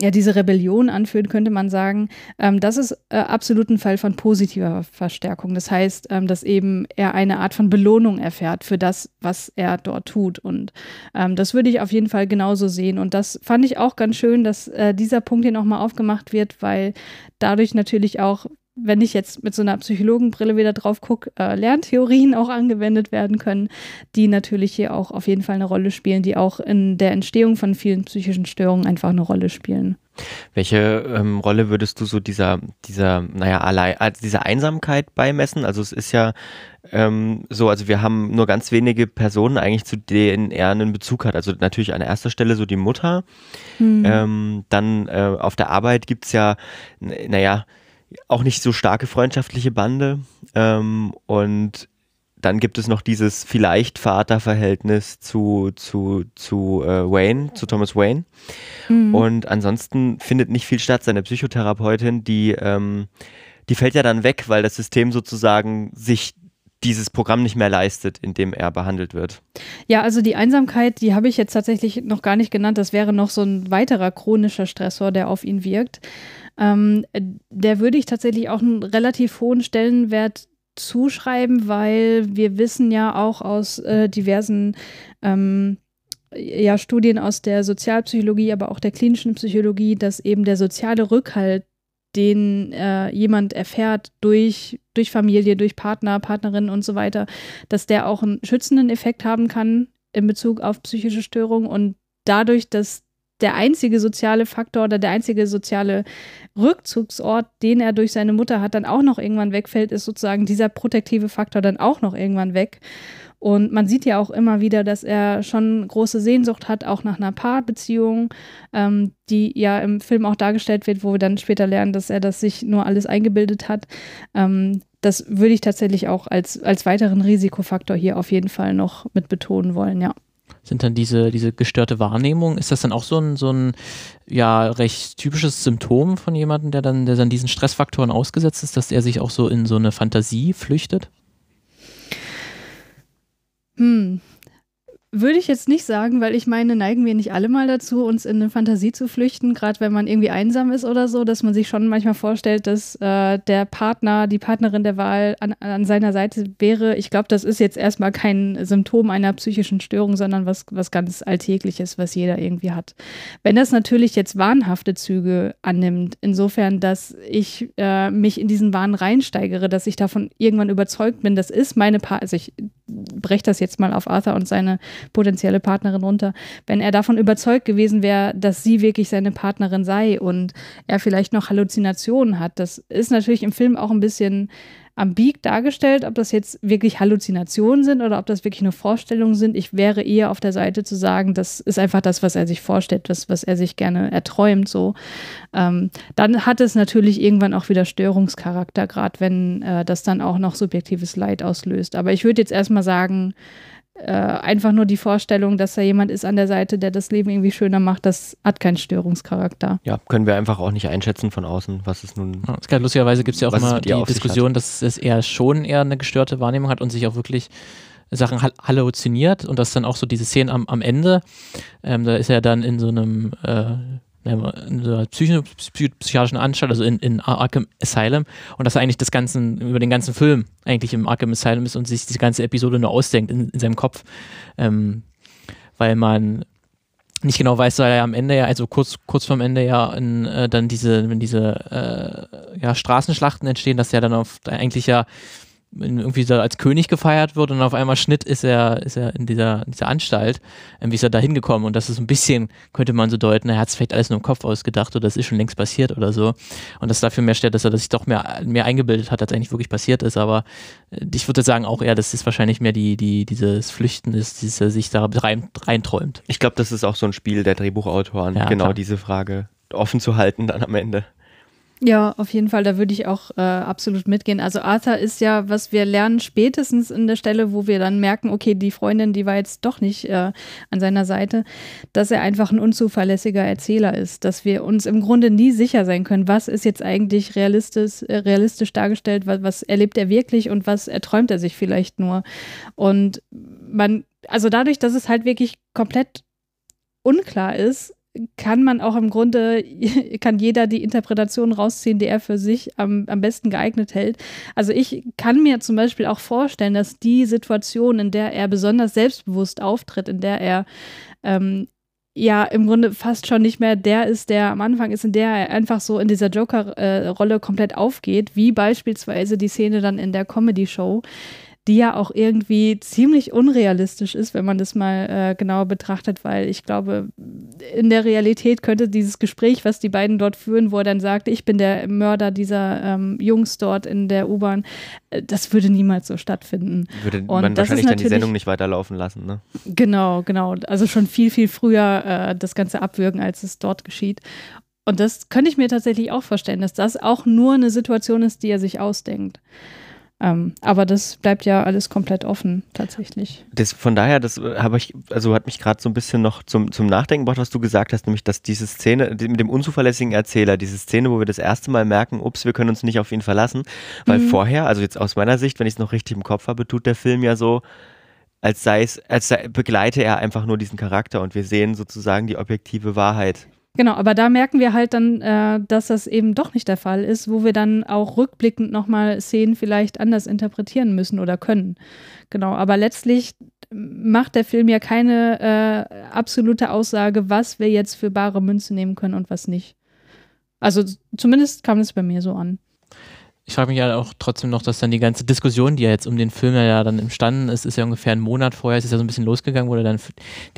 ja, diese Rebellion anführt, könnte man sagen, ähm, das ist äh, absolut ein Fall von positiver Verstärkung. Das heißt, ähm, dass eben er eine Art von Belohnung erfährt für das, was er dort tut. Und ähm, das würde ich auf jeden Fall genauso sehen. Und das fand ich auch ganz schön, dass äh, dieser Punkt hier nochmal aufgemacht wird, weil dadurch natürlich auch wenn ich jetzt mit so einer Psychologenbrille wieder drauf gucke, äh, Lerntheorien auch angewendet werden können, die natürlich hier auch auf jeden Fall eine Rolle spielen, die auch in der Entstehung von vielen psychischen Störungen einfach eine Rolle spielen. Welche ähm, Rolle würdest du so dieser, dieser, naja, allein, also dieser Einsamkeit beimessen? Also es ist ja ähm, so, also wir haben nur ganz wenige Personen eigentlich, zu denen er einen Bezug hat. Also natürlich an erster Stelle so die Mutter. Mhm. Ähm, dann äh, auf der Arbeit gibt es ja, naja, auch nicht so starke freundschaftliche Bande. Ähm, und dann gibt es noch dieses vielleicht Vaterverhältnis zu, zu, zu äh, Wayne, zu Thomas Wayne. Mhm. Und ansonsten findet nicht viel statt. Seine Psychotherapeutin, die, ähm, die fällt ja dann weg, weil das System sozusagen sich dieses Programm nicht mehr leistet, in dem er behandelt wird. Ja, also die Einsamkeit, die habe ich jetzt tatsächlich noch gar nicht genannt. Das wäre noch so ein weiterer chronischer Stressor, der auf ihn wirkt. Ähm, der würde ich tatsächlich auch einen relativ hohen Stellenwert zuschreiben, weil wir wissen ja auch aus äh, diversen ähm, ja, Studien aus der Sozialpsychologie, aber auch der klinischen Psychologie, dass eben der soziale Rückhalt den äh, jemand erfährt durch, durch Familie, durch Partner, Partnerin und so weiter, dass der auch einen schützenden Effekt haben kann in Bezug auf psychische Störungen und dadurch, dass der einzige soziale Faktor oder der einzige soziale Rückzugsort, den er durch seine Mutter hat, dann auch noch irgendwann wegfällt, ist sozusagen dieser protektive Faktor dann auch noch irgendwann weg. Und man sieht ja auch immer wieder, dass er schon große Sehnsucht hat, auch nach einer Paarbeziehung, ähm, die ja im Film auch dargestellt wird, wo wir dann später lernen, dass er das sich nur alles eingebildet hat. Ähm, das würde ich tatsächlich auch als, als weiteren Risikofaktor hier auf jeden Fall noch mit betonen wollen, ja sind dann diese, diese gestörte Wahrnehmung, ist das dann auch so ein, so ein ja, recht typisches Symptom von jemandem, der dann, der dann diesen Stressfaktoren ausgesetzt ist, dass er sich auch so in so eine Fantasie flüchtet? Hm. Würde ich jetzt nicht sagen, weil ich meine, neigen wir nicht alle mal dazu, uns in eine Fantasie zu flüchten, gerade wenn man irgendwie einsam ist oder so, dass man sich schon manchmal vorstellt, dass äh, der Partner, die Partnerin der Wahl an, an seiner Seite wäre. Ich glaube, das ist jetzt erstmal kein Symptom einer psychischen Störung, sondern was, was ganz Alltägliches, was jeder irgendwie hat. Wenn das natürlich jetzt wahnhafte Züge annimmt, insofern, dass ich äh, mich in diesen Wahn reinsteigere, dass ich davon irgendwann überzeugt bin, das ist meine Partnerin, also ich breche das jetzt mal auf Arthur und seine potenzielle Partnerin runter. Wenn er davon überzeugt gewesen wäre, dass sie wirklich seine Partnerin sei und er vielleicht noch Halluzinationen hat, das ist natürlich im Film auch ein bisschen ambig dargestellt, ob das jetzt wirklich Halluzinationen sind oder ob das wirklich nur Vorstellungen sind. Ich wäre eher auf der Seite zu sagen, das ist einfach das, was er sich vorstellt, das, was er sich gerne erträumt. So. Ähm, dann hat es natürlich irgendwann auch wieder Störungscharakter, gerade wenn äh, das dann auch noch subjektives Leid auslöst. Aber ich würde jetzt erstmal sagen, äh, einfach nur die Vorstellung, dass da jemand ist an der Seite, der das Leben irgendwie schöner macht, das hat keinen Störungscharakter. Ja, können wir einfach auch nicht einschätzen von außen, was es nun. Ja, lustigerweise gibt es ja auch immer die Diskussion, dass es eher schon eher eine gestörte Wahrnehmung hat und sich auch wirklich Sachen halluziniert und das dann auch so diese Szenen am, am Ende, ähm, da ist er dann in so einem äh, in so einer psychiatrischen Anstalt, also in, in Arkham Asylum. Und dass er eigentlich das Ganze über den ganzen Film eigentlich im Arkham Asylum ist und sich diese ganze Episode nur ausdenkt in, in seinem Kopf, ähm, weil man nicht genau weiß, weil er am Ende ja, also kurz, kurz vorm Ende ja in, äh, dann diese, wenn diese äh, ja, Straßenschlachten entstehen, dass er dann auf eigentlich ja irgendwie so als König gefeiert wird und auf einmal Schnitt ist er, ist er in dieser, in dieser Anstalt. Ähm, wie ist er da hingekommen? Und das ist ein bisschen, könnte man so deuten, er hat es vielleicht alles nur im Kopf ausgedacht oder das ist schon längst passiert oder so. Und das dafür mehr stellt, dass er sich doch mehr, mehr eingebildet hat, als eigentlich wirklich passiert ist. Aber äh, ich würde sagen auch eher, das ist wahrscheinlich mehr die, die, dieses Flüchten ist, dieses er sich da rein, reinträumt. Ich glaube, das ist auch so ein Spiel der Drehbuchautoren, ja, genau klar. diese Frage offen zu halten dann am Ende. Ja, auf jeden Fall, da würde ich auch äh, absolut mitgehen. Also Arthur ist ja, was wir lernen, spätestens in der Stelle, wo wir dann merken, okay, die Freundin, die war jetzt doch nicht äh, an seiner Seite, dass er einfach ein unzuverlässiger Erzähler ist, dass wir uns im Grunde nie sicher sein können, was ist jetzt eigentlich realistisch, äh, realistisch dargestellt, was, was erlebt er wirklich und was erträumt er sich vielleicht nur. Und man, also dadurch, dass es halt wirklich komplett unklar ist, kann man auch im Grunde, kann jeder die Interpretation rausziehen, die er für sich am, am besten geeignet hält. Also ich kann mir zum Beispiel auch vorstellen, dass die Situation, in der er besonders selbstbewusst auftritt, in der er ähm, ja im Grunde fast schon nicht mehr der ist, der am Anfang ist, in der er einfach so in dieser Joker-Rolle äh, komplett aufgeht, wie beispielsweise die Szene dann in der Comedy-Show, die ja auch irgendwie ziemlich unrealistisch ist, wenn man das mal äh, genauer betrachtet, weil ich glaube, in der Realität könnte dieses Gespräch, was die beiden dort führen, wo er dann sagt, ich bin der Mörder dieser ähm, Jungs dort in der U-Bahn, äh, das würde niemals so stattfinden. Würde Und man wahrscheinlich dann die Sendung nicht weiterlaufen lassen, ne? Genau, genau. Also schon viel, viel früher äh, das Ganze abwürgen, als es dort geschieht. Und das könnte ich mir tatsächlich auch vorstellen, dass das auch nur eine Situation ist, die er sich ausdenkt. Ähm, aber das bleibt ja alles komplett offen, tatsächlich. Das, von daher, das äh, habe ich, also hat mich gerade so ein bisschen noch zum, zum Nachdenken gebracht, was du gesagt hast, nämlich, dass diese Szene mit dem unzuverlässigen Erzähler, diese Szene, wo wir das erste Mal merken, ups, wir können uns nicht auf ihn verlassen, weil mhm. vorher, also jetzt aus meiner Sicht, wenn ich es noch richtig im Kopf habe, tut der Film ja so, als sei es, als sei, begleite er einfach nur diesen Charakter und wir sehen sozusagen die objektive Wahrheit Genau, aber da merken wir halt dann, äh, dass das eben doch nicht der Fall ist, wo wir dann auch rückblickend nochmal Szenen vielleicht anders interpretieren müssen oder können. Genau, aber letztlich macht der Film ja keine äh, absolute Aussage, was wir jetzt für bare Münze nehmen können und was nicht. Also zumindest kam es bei mir so an ich frage mich ja auch trotzdem noch, dass dann die ganze Diskussion, die ja jetzt um den Film ja dann entstanden ist, ist ja ungefähr einen Monat vorher, es ist ja so ein bisschen losgegangen, wo er dann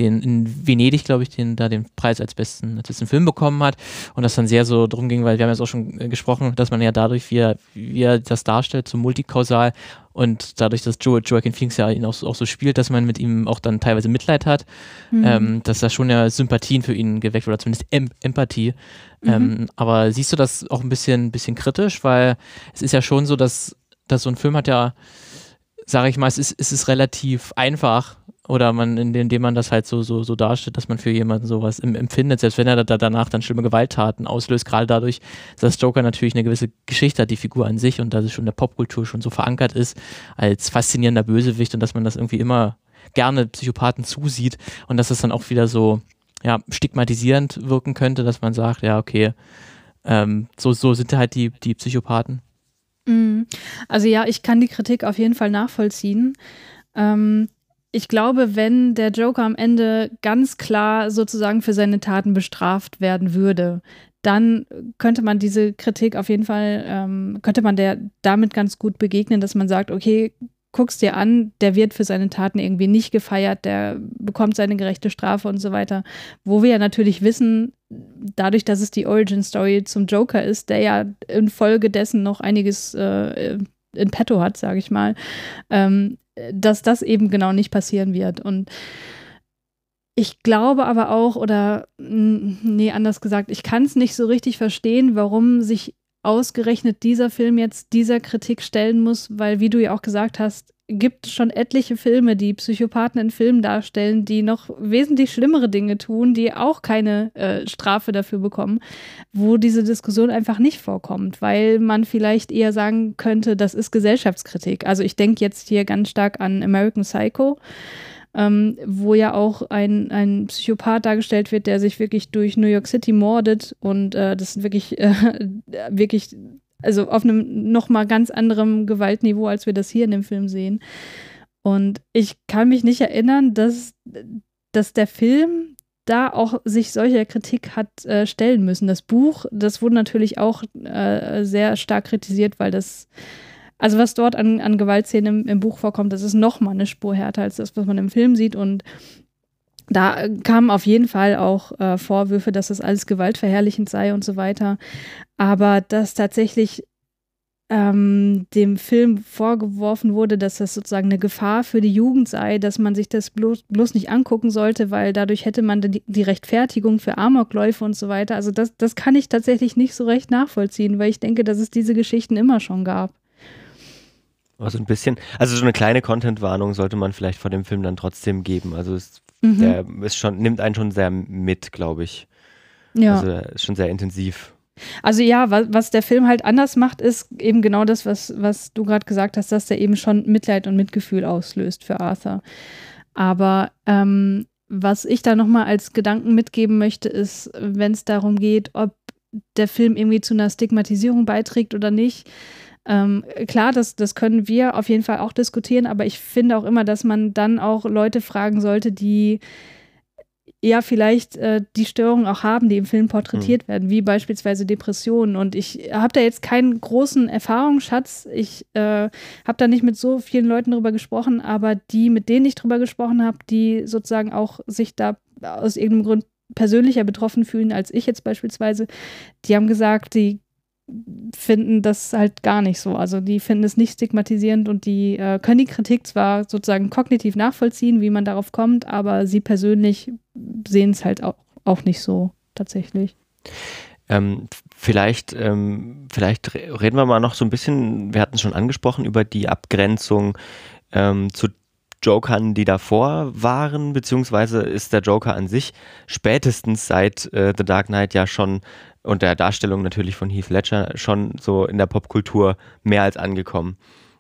den in Venedig, glaube ich, den, da den Preis als besten, als besten Film bekommen hat. Und das dann sehr so drum ging, weil wir haben jetzt auch schon äh, gesprochen, dass man ja dadurch, wie er, wie er das darstellt, so multikausal und dadurch, dass Joe, Joaquin Phoenix ja ihn auch so, auch so spielt, dass man mit ihm auch dann teilweise Mitleid hat, mhm. ähm, dass da schon ja Sympathien für ihn geweckt wird, oder zumindest em Empathie. Mhm. Ähm, aber siehst du das auch ein bisschen, bisschen kritisch, weil es ist ja schon so, dass, dass so ein Film hat ja, sage ich mal, es ist, es ist relativ einfach, oder man, indem man das halt so, so, so darstellt, dass man für jemanden sowas empfindet, selbst wenn er da danach dann schlimme Gewalttaten auslöst, gerade dadurch, dass Joker natürlich eine gewisse Geschichte hat, die Figur an sich und dass es schon in der Popkultur schon so verankert ist als faszinierender Bösewicht und dass man das irgendwie immer gerne Psychopathen zusieht und dass das dann auch wieder so ja, stigmatisierend wirken könnte, dass man sagt, ja, okay, ähm, so, so sind halt die, die Psychopathen. Mhm. Also ja, ich kann die Kritik auf jeden Fall nachvollziehen. Ähm, ich glaube, wenn der Joker am Ende ganz klar sozusagen für seine Taten bestraft werden würde, dann könnte man diese Kritik auf jeden Fall, ähm, könnte man der damit ganz gut begegnen, dass man sagt, okay, guckst dir an, der wird für seine Taten irgendwie nicht gefeiert, der bekommt seine gerechte Strafe und so weiter. Wo wir ja natürlich wissen, dadurch, dass es die Origin Story zum Joker ist, der ja infolgedessen noch einiges äh, in petto hat, sage ich mal, ähm, dass das eben genau nicht passieren wird. Und ich glaube aber auch, oder nee, anders gesagt, ich kann es nicht so richtig verstehen, warum sich ausgerechnet dieser Film jetzt dieser Kritik stellen muss, weil, wie du ja auch gesagt hast, gibt schon etliche Filme, die Psychopathen in Filmen darstellen, die noch wesentlich schlimmere Dinge tun, die auch keine äh, Strafe dafür bekommen, wo diese Diskussion einfach nicht vorkommt, weil man vielleicht eher sagen könnte, das ist Gesellschaftskritik. Also ich denke jetzt hier ganz stark an American Psycho ähm, wo ja auch ein, ein Psychopath dargestellt wird, der sich wirklich durch New York City mordet und äh, das ist wirklich, äh, wirklich, also auf einem nochmal ganz anderem Gewaltniveau, als wir das hier in dem Film sehen. Und ich kann mich nicht erinnern, dass, dass der Film da auch sich solcher Kritik hat äh, stellen müssen. Das Buch, das wurde natürlich auch äh, sehr stark kritisiert, weil das also was dort an, an Gewaltszenen im, im Buch vorkommt, das ist nochmal eine Spur härter als das, was man im Film sieht. Und da kamen auf jeden Fall auch äh, Vorwürfe, dass das alles gewaltverherrlichend sei und so weiter. Aber dass tatsächlich ähm, dem Film vorgeworfen wurde, dass das sozusagen eine Gefahr für die Jugend sei, dass man sich das bloß, bloß nicht angucken sollte, weil dadurch hätte man die, die Rechtfertigung für Amokläufe und so weiter. Also das, das kann ich tatsächlich nicht so recht nachvollziehen, weil ich denke, dass es diese Geschichten immer schon gab. Also ein bisschen, also so eine kleine Content-Warnung sollte man vielleicht vor dem Film dann trotzdem geben. Also es, mhm. der ist schon, nimmt einen schon sehr mit, glaube ich. Ja. Also ist schon sehr intensiv. Also ja, was, was der Film halt anders macht, ist eben genau das, was, was du gerade gesagt hast, dass der eben schon Mitleid und Mitgefühl auslöst für Arthur. Aber ähm, was ich da nochmal als Gedanken mitgeben möchte, ist, wenn es darum geht, ob der Film irgendwie zu einer Stigmatisierung beiträgt oder nicht, ähm, klar, das, das können wir auf jeden Fall auch diskutieren, aber ich finde auch immer, dass man dann auch Leute fragen sollte, die ja vielleicht äh, die Störungen auch haben, die im Film porträtiert mhm. werden, wie beispielsweise Depressionen. Und ich habe da jetzt keinen großen Erfahrungsschatz. Ich äh, habe da nicht mit so vielen Leuten drüber gesprochen, aber die, mit denen ich drüber gesprochen habe, die sozusagen auch sich da aus irgendeinem Grund persönlicher betroffen fühlen als ich jetzt beispielsweise, die haben gesagt, die finden das halt gar nicht so. Also die finden es nicht stigmatisierend und die äh, können die Kritik zwar sozusagen kognitiv nachvollziehen, wie man darauf kommt, aber sie persönlich sehen es halt auch, auch nicht so tatsächlich. Ähm, vielleicht, ähm, vielleicht reden wir mal noch so ein bisschen, wir hatten es schon angesprochen, über die Abgrenzung ähm, zu Jokern, die davor waren, beziehungsweise ist der Joker an sich spätestens seit äh, The Dark Knight ja schon und der Darstellung natürlich von Heath Ledger schon so in der Popkultur mehr als angekommen.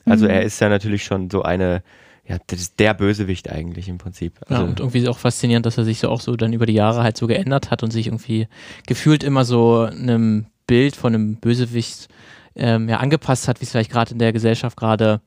Also mhm. er ist ja natürlich schon so eine, ja, das ist der Bösewicht eigentlich im Prinzip. Also ja, und irgendwie auch faszinierend, dass er sich so auch so dann über die Jahre halt so geändert hat und sich irgendwie gefühlt immer so einem Bild von einem Bösewicht ähm, ja, angepasst hat, wie es vielleicht gerade in der Gesellschaft gerade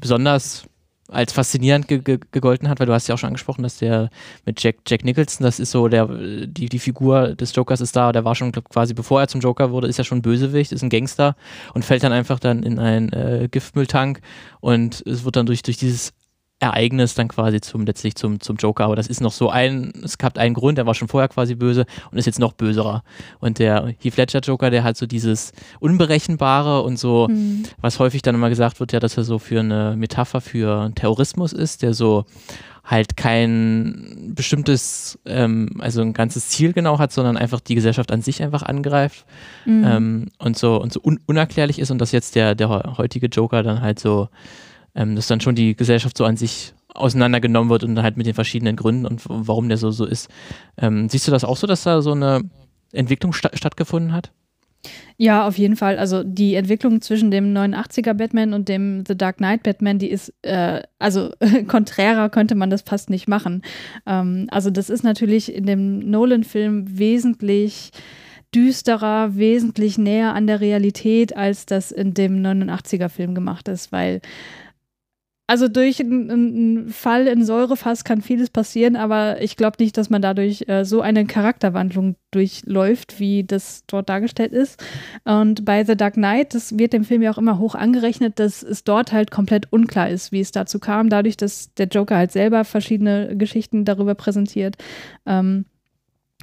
besonders als faszinierend ge ge gegolten hat, weil du hast ja auch schon angesprochen, dass der mit Jack, Jack Nicholson, das ist so der, die, die Figur des Jokers ist da, der war schon quasi, bevor er zum Joker wurde, ist ja schon Bösewicht, ist ein Gangster und fällt dann einfach dann in einen äh, Giftmülltank und es wird dann durch, durch dieses Ereignis dann quasi zum letztlich zum, zum Joker. Aber das ist noch so ein, es gab einen Grund, der war schon vorher quasi böse und ist jetzt noch böserer. Und der Heath Ledger Joker, der hat so dieses Unberechenbare und so, mhm. was häufig dann immer gesagt wird, ja, dass er so für eine Metapher für Terrorismus ist, der so halt kein bestimmtes, ähm, also ein ganzes Ziel genau hat, sondern einfach die Gesellschaft an sich einfach angreift mhm. ähm, und so und so un unerklärlich ist und dass jetzt der, der heutige Joker dann halt so ähm, dass dann schon die Gesellschaft so an sich auseinandergenommen wird und halt mit den verschiedenen Gründen und warum der so so ist. Ähm, siehst du das auch so, dass da so eine Entwicklung sta stattgefunden hat? Ja, auf jeden Fall. Also die Entwicklung zwischen dem 89er Batman und dem The Dark Knight Batman, die ist, äh, also konträrer könnte man das fast nicht machen. Ähm, also das ist natürlich in dem Nolan-Film wesentlich düsterer, wesentlich näher an der Realität, als das in dem 89er Film gemacht ist, weil also durch einen Fall in Säurefass kann vieles passieren, aber ich glaube nicht, dass man dadurch äh, so eine Charakterwandlung durchläuft, wie das dort dargestellt ist. Und bei The Dark Knight, das wird dem Film ja auch immer hoch angerechnet, dass es dort halt komplett unklar ist, wie es dazu kam, dadurch, dass der Joker halt selber verschiedene Geschichten darüber präsentiert. Ähm,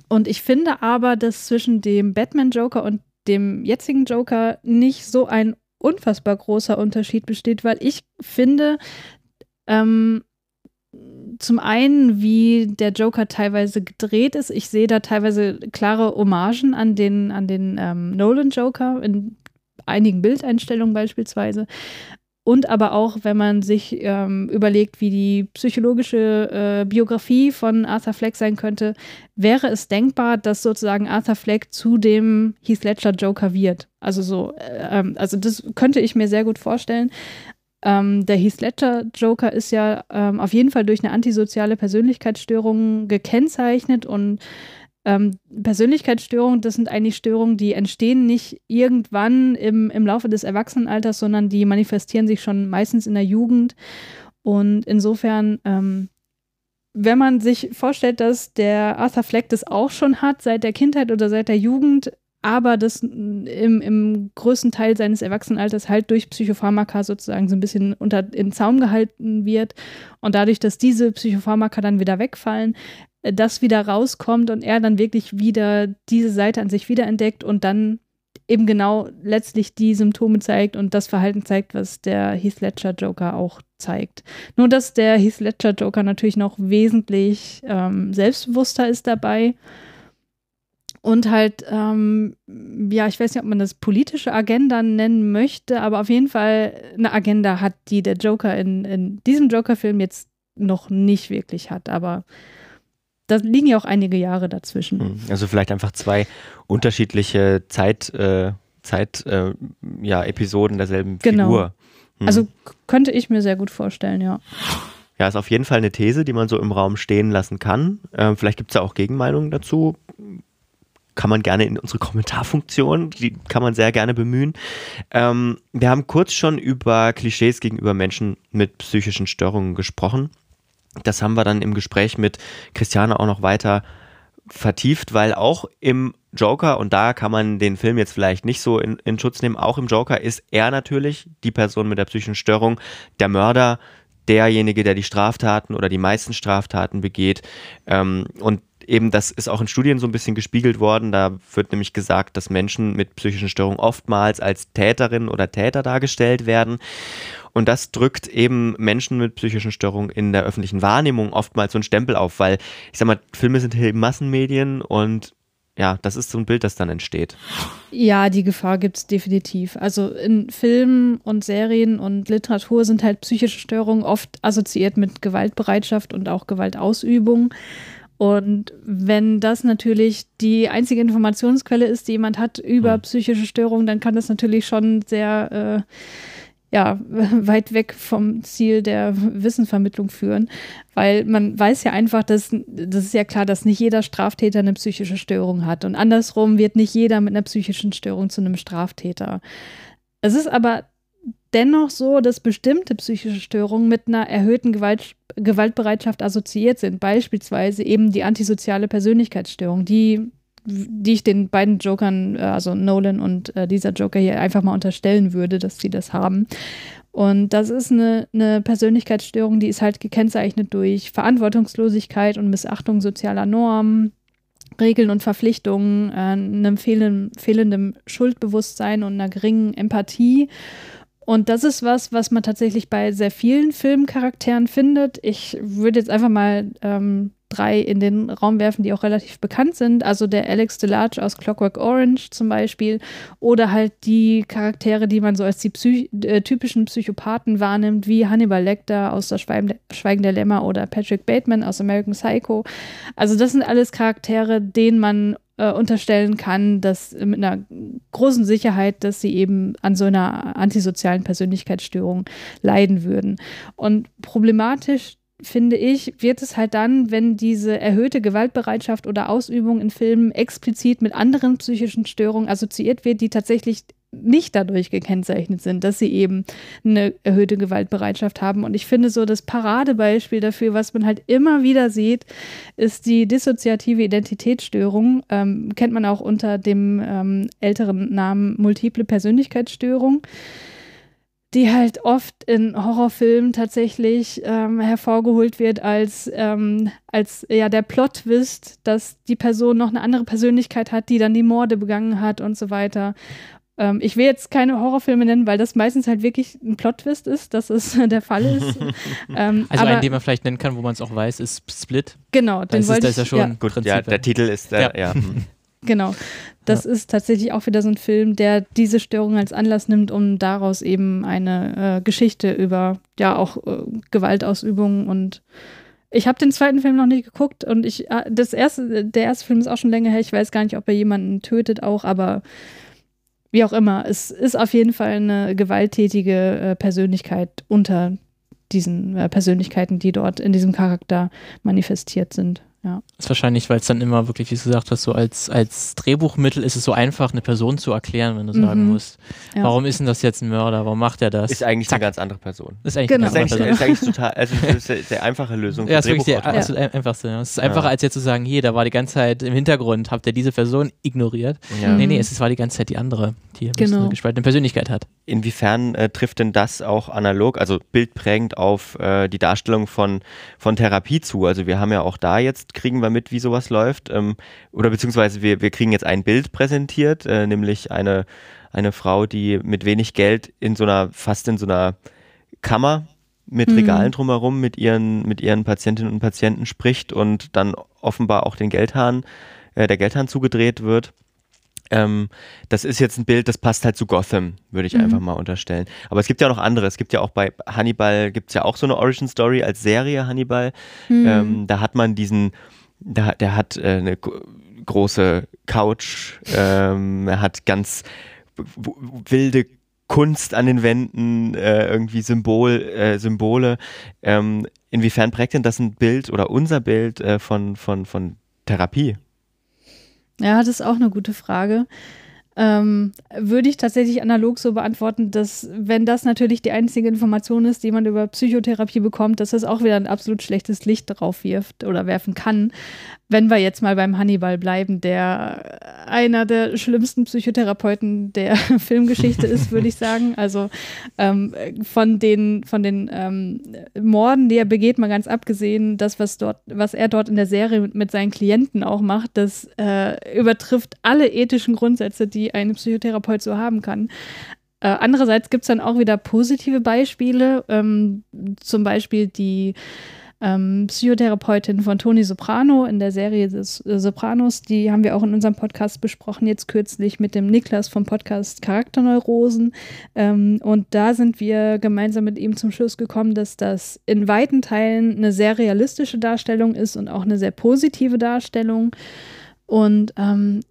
und ich finde aber, dass zwischen dem Batman-Joker und dem jetzigen Joker nicht so ein unfassbar großer Unterschied besteht, weil ich finde, ähm, zum einen, wie der Joker teilweise gedreht ist. Ich sehe da teilweise klare Hommagen an den, an den ähm, Nolan-Joker in einigen Bildeinstellungen beispielsweise. Und aber auch, wenn man sich ähm, überlegt, wie die psychologische äh, Biografie von Arthur Fleck sein könnte, wäre es denkbar, dass sozusagen Arthur Fleck zu dem Heath Ledger Joker wird. Also so, äh, ähm, also das könnte ich mir sehr gut vorstellen. Ähm, der Heath Ledger Joker ist ja ähm, auf jeden Fall durch eine antisoziale Persönlichkeitsstörung gekennzeichnet und ähm, Persönlichkeitsstörungen, das sind eigentlich Störungen, die entstehen nicht irgendwann im, im Laufe des Erwachsenenalters, sondern die manifestieren sich schon meistens in der Jugend. Und insofern, ähm, wenn man sich vorstellt, dass der Arthur Fleck das auch schon hat, seit der Kindheit oder seit der Jugend, aber das im, im größten Teil seines Erwachsenenalters halt durch Psychopharmaka sozusagen so ein bisschen unter in Zaum gehalten wird und dadurch, dass diese Psychopharmaka dann wieder wegfallen, das wieder rauskommt und er dann wirklich wieder diese Seite an sich wiederentdeckt und dann eben genau letztlich die Symptome zeigt und das Verhalten zeigt, was der Heath Ledger Joker auch zeigt. Nur dass der Heath Ledger Joker natürlich noch wesentlich ähm, selbstbewusster ist dabei und halt, ähm, ja, ich weiß nicht, ob man das politische Agenda nennen möchte, aber auf jeden Fall eine Agenda hat, die der Joker in, in diesem Joker-Film jetzt noch nicht wirklich hat, aber da liegen ja auch einige Jahre dazwischen. Hm, also vielleicht einfach zwei unterschiedliche Zeit, äh, Zeit äh, ja, Episoden derselben genau. Figur. Hm. Also könnte ich mir sehr gut vorstellen, ja. Ja, ist auf jeden Fall eine These, die man so im Raum stehen lassen kann. Ähm, vielleicht gibt es ja auch Gegenmeinungen dazu. Kann man gerne in unsere Kommentarfunktion, die kann man sehr gerne bemühen. Ähm, wir haben kurz schon über Klischees gegenüber Menschen mit psychischen Störungen gesprochen. Das haben wir dann im Gespräch mit Christiane auch noch weiter vertieft, weil auch im Joker, und da kann man den Film jetzt vielleicht nicht so in, in Schutz nehmen, auch im Joker ist er natürlich die Person mit der psychischen Störung, der Mörder, derjenige, der die Straftaten oder die meisten Straftaten begeht. Ähm, und eben, das ist auch in Studien so ein bisschen gespiegelt worden. Da wird nämlich gesagt, dass Menschen mit psychischen Störungen oftmals als Täterin oder Täter dargestellt werden. Und das drückt eben Menschen mit psychischen Störungen in der öffentlichen Wahrnehmung oftmals so einen Stempel auf, weil ich sag mal, Filme sind hier Massenmedien und ja, das ist so ein Bild, das dann entsteht. Ja, die Gefahr gibt es definitiv. Also in Filmen und Serien und Literatur sind halt psychische Störungen oft assoziiert mit Gewaltbereitschaft und auch Gewaltausübung. Und wenn das natürlich die einzige Informationsquelle ist, die jemand hat über hm. psychische Störungen, dann kann das natürlich schon sehr äh, ja, weit weg vom Ziel der Wissenvermittlung führen, weil man weiß ja einfach, dass das ist ja klar, dass nicht jeder Straftäter eine psychische Störung hat und andersrum wird nicht jeder mit einer psychischen Störung zu einem Straftäter. Es ist aber dennoch so, dass bestimmte psychische Störungen mit einer erhöhten Gewalt, Gewaltbereitschaft assoziiert sind, beispielsweise eben die antisoziale Persönlichkeitsstörung, die die ich den beiden Jokern, äh, also Nolan und äh, dieser Joker hier einfach mal unterstellen würde, dass sie das haben. Und das ist eine, eine Persönlichkeitsstörung, die ist halt gekennzeichnet durch Verantwortungslosigkeit und Missachtung sozialer Normen, Regeln und Verpflichtungen, äh, einem fehlenden, fehlendem Schuldbewusstsein und einer geringen Empathie. Und das ist was, was man tatsächlich bei sehr vielen Filmcharakteren findet. Ich würde jetzt einfach mal ähm, drei in den Raum werfen, die auch relativ bekannt sind. Also der Alex DeLarge aus Clockwork Orange zum Beispiel. Oder halt die Charaktere, die man so als die Psych äh, typischen Psychopathen wahrnimmt, wie Hannibal Lecter aus der, Schweigen der Lämmer oder Patrick Bateman aus American Psycho. Also das sind alles Charaktere, denen man äh, unterstellen kann, dass mit einer großen Sicherheit, dass sie eben an so einer antisozialen Persönlichkeitsstörung leiden würden. Und problematisch finde ich, wird es halt dann, wenn diese erhöhte Gewaltbereitschaft oder Ausübung in Filmen explizit mit anderen psychischen Störungen assoziiert wird, die tatsächlich nicht dadurch gekennzeichnet sind, dass sie eben eine erhöhte Gewaltbereitschaft haben. Und ich finde so das Paradebeispiel dafür, was man halt immer wieder sieht, ist die dissoziative Identitätsstörung. Ähm, kennt man auch unter dem ähm, älteren Namen multiple Persönlichkeitsstörung die halt oft in Horrorfilmen tatsächlich ähm, hervorgeholt wird als, ähm, als ja der Plot-Twist, dass die Person noch eine andere Persönlichkeit hat, die dann die Morde begangen hat und so weiter. Ähm, ich will jetzt keine Horrorfilme nennen, weil das meistens halt wirklich ein Plot-Twist ist, dass es der Fall ist. Ähm, also einen, den man vielleicht nennen kann, wo man es auch weiß, ist Split. Genau, den das wollte ist, das ist ja schon ja. Gut, ja, der Titel ist der, ja. ja. Genau. Das ja. ist tatsächlich auch wieder so ein Film, der diese Störung als Anlass nimmt, um daraus eben eine äh, Geschichte über ja auch äh, Gewaltausübung und ich habe den zweiten Film noch nicht geguckt und ich äh, das erste der erste Film ist auch schon länger her. Ich weiß gar nicht, ob er jemanden tötet auch, aber wie auch immer, es ist auf jeden Fall eine gewalttätige äh, Persönlichkeit unter diesen äh, Persönlichkeiten, die dort in diesem Charakter manifestiert sind. Ja. Das ist wahrscheinlich, weil es dann immer wirklich, wie du gesagt hast, so als, als Drehbuchmittel ist es so einfach, eine Person zu erklären, wenn du mhm. sagen musst, ja. warum ist denn das jetzt ein Mörder, warum macht er das? Ist eigentlich Zack. eine ganz andere Person. Ist eigentlich, genau. eine ist eigentlich, ist eigentlich total, also das ist eine einfache Lösung. Ja, das ist wirklich der ja. einfachste. Es ist einfacher, als jetzt zu sagen, hier, da war die ganze Zeit im Hintergrund, habt ihr diese Person ignoriert? Ja. Nee, nee, es war die ganze Zeit die andere, die genau. eine gespaltene Persönlichkeit hat. Inwiefern äh, trifft denn das auch analog, also bildprägend auf äh, die Darstellung von, von Therapie zu? Also wir haben ja auch da jetzt, kriegen wir mit, wie sowas läuft. Ähm, oder beziehungsweise wir, wir kriegen jetzt ein Bild präsentiert, äh, nämlich eine, eine Frau, die mit wenig Geld in so einer, fast in so einer Kammer mit mhm. Regalen drumherum mit ihren, mit ihren Patientinnen und Patienten spricht und dann offenbar auch den Geldhahn, äh, der Geldhahn zugedreht wird. Ähm, das ist jetzt ein Bild, das passt halt zu Gotham, würde ich mhm. einfach mal unterstellen. Aber es gibt ja noch andere. Es gibt ja auch bei Hannibal, gibt es ja auch so eine Origin Story als Serie Hannibal. Mhm. Ähm, da hat man diesen, der, der hat äh, eine große Couch, ähm, er hat ganz wilde Kunst an den Wänden, äh, irgendwie Symbol, äh, Symbole. Ähm, inwiefern prägt denn das ein Bild oder unser Bild äh, von, von, von Therapie? Ja, das ist auch eine gute Frage. Ähm, würde ich tatsächlich analog so beantworten, dass wenn das natürlich die einzige Information ist, die man über Psychotherapie bekommt, dass das auch wieder ein absolut schlechtes Licht drauf wirft oder werfen kann wenn wir jetzt mal beim Hannibal bleiben, der einer der schlimmsten Psychotherapeuten der Filmgeschichte ist, würde ich sagen. Also ähm, von den, von den ähm, Morden, die er begeht, mal ganz abgesehen, das, was dort, was er dort in der Serie mit, seinen Klienten auch macht, das äh, übertrifft alle ethischen Grundsätze, die ein Psychotherapeut so haben kann. Äh, andererseits gibt es dann auch wieder positive Beispiele, ähm, zum Beispiel die ähm, Psychotherapeutin von Toni Soprano in der Serie des äh, Sopranos. Die haben wir auch in unserem Podcast besprochen, jetzt kürzlich mit dem Niklas vom Podcast Charakterneurosen. Ähm, und da sind wir gemeinsam mit ihm zum Schluss gekommen, dass das in weiten Teilen eine sehr realistische Darstellung ist und auch eine sehr positive Darstellung. Und ähm,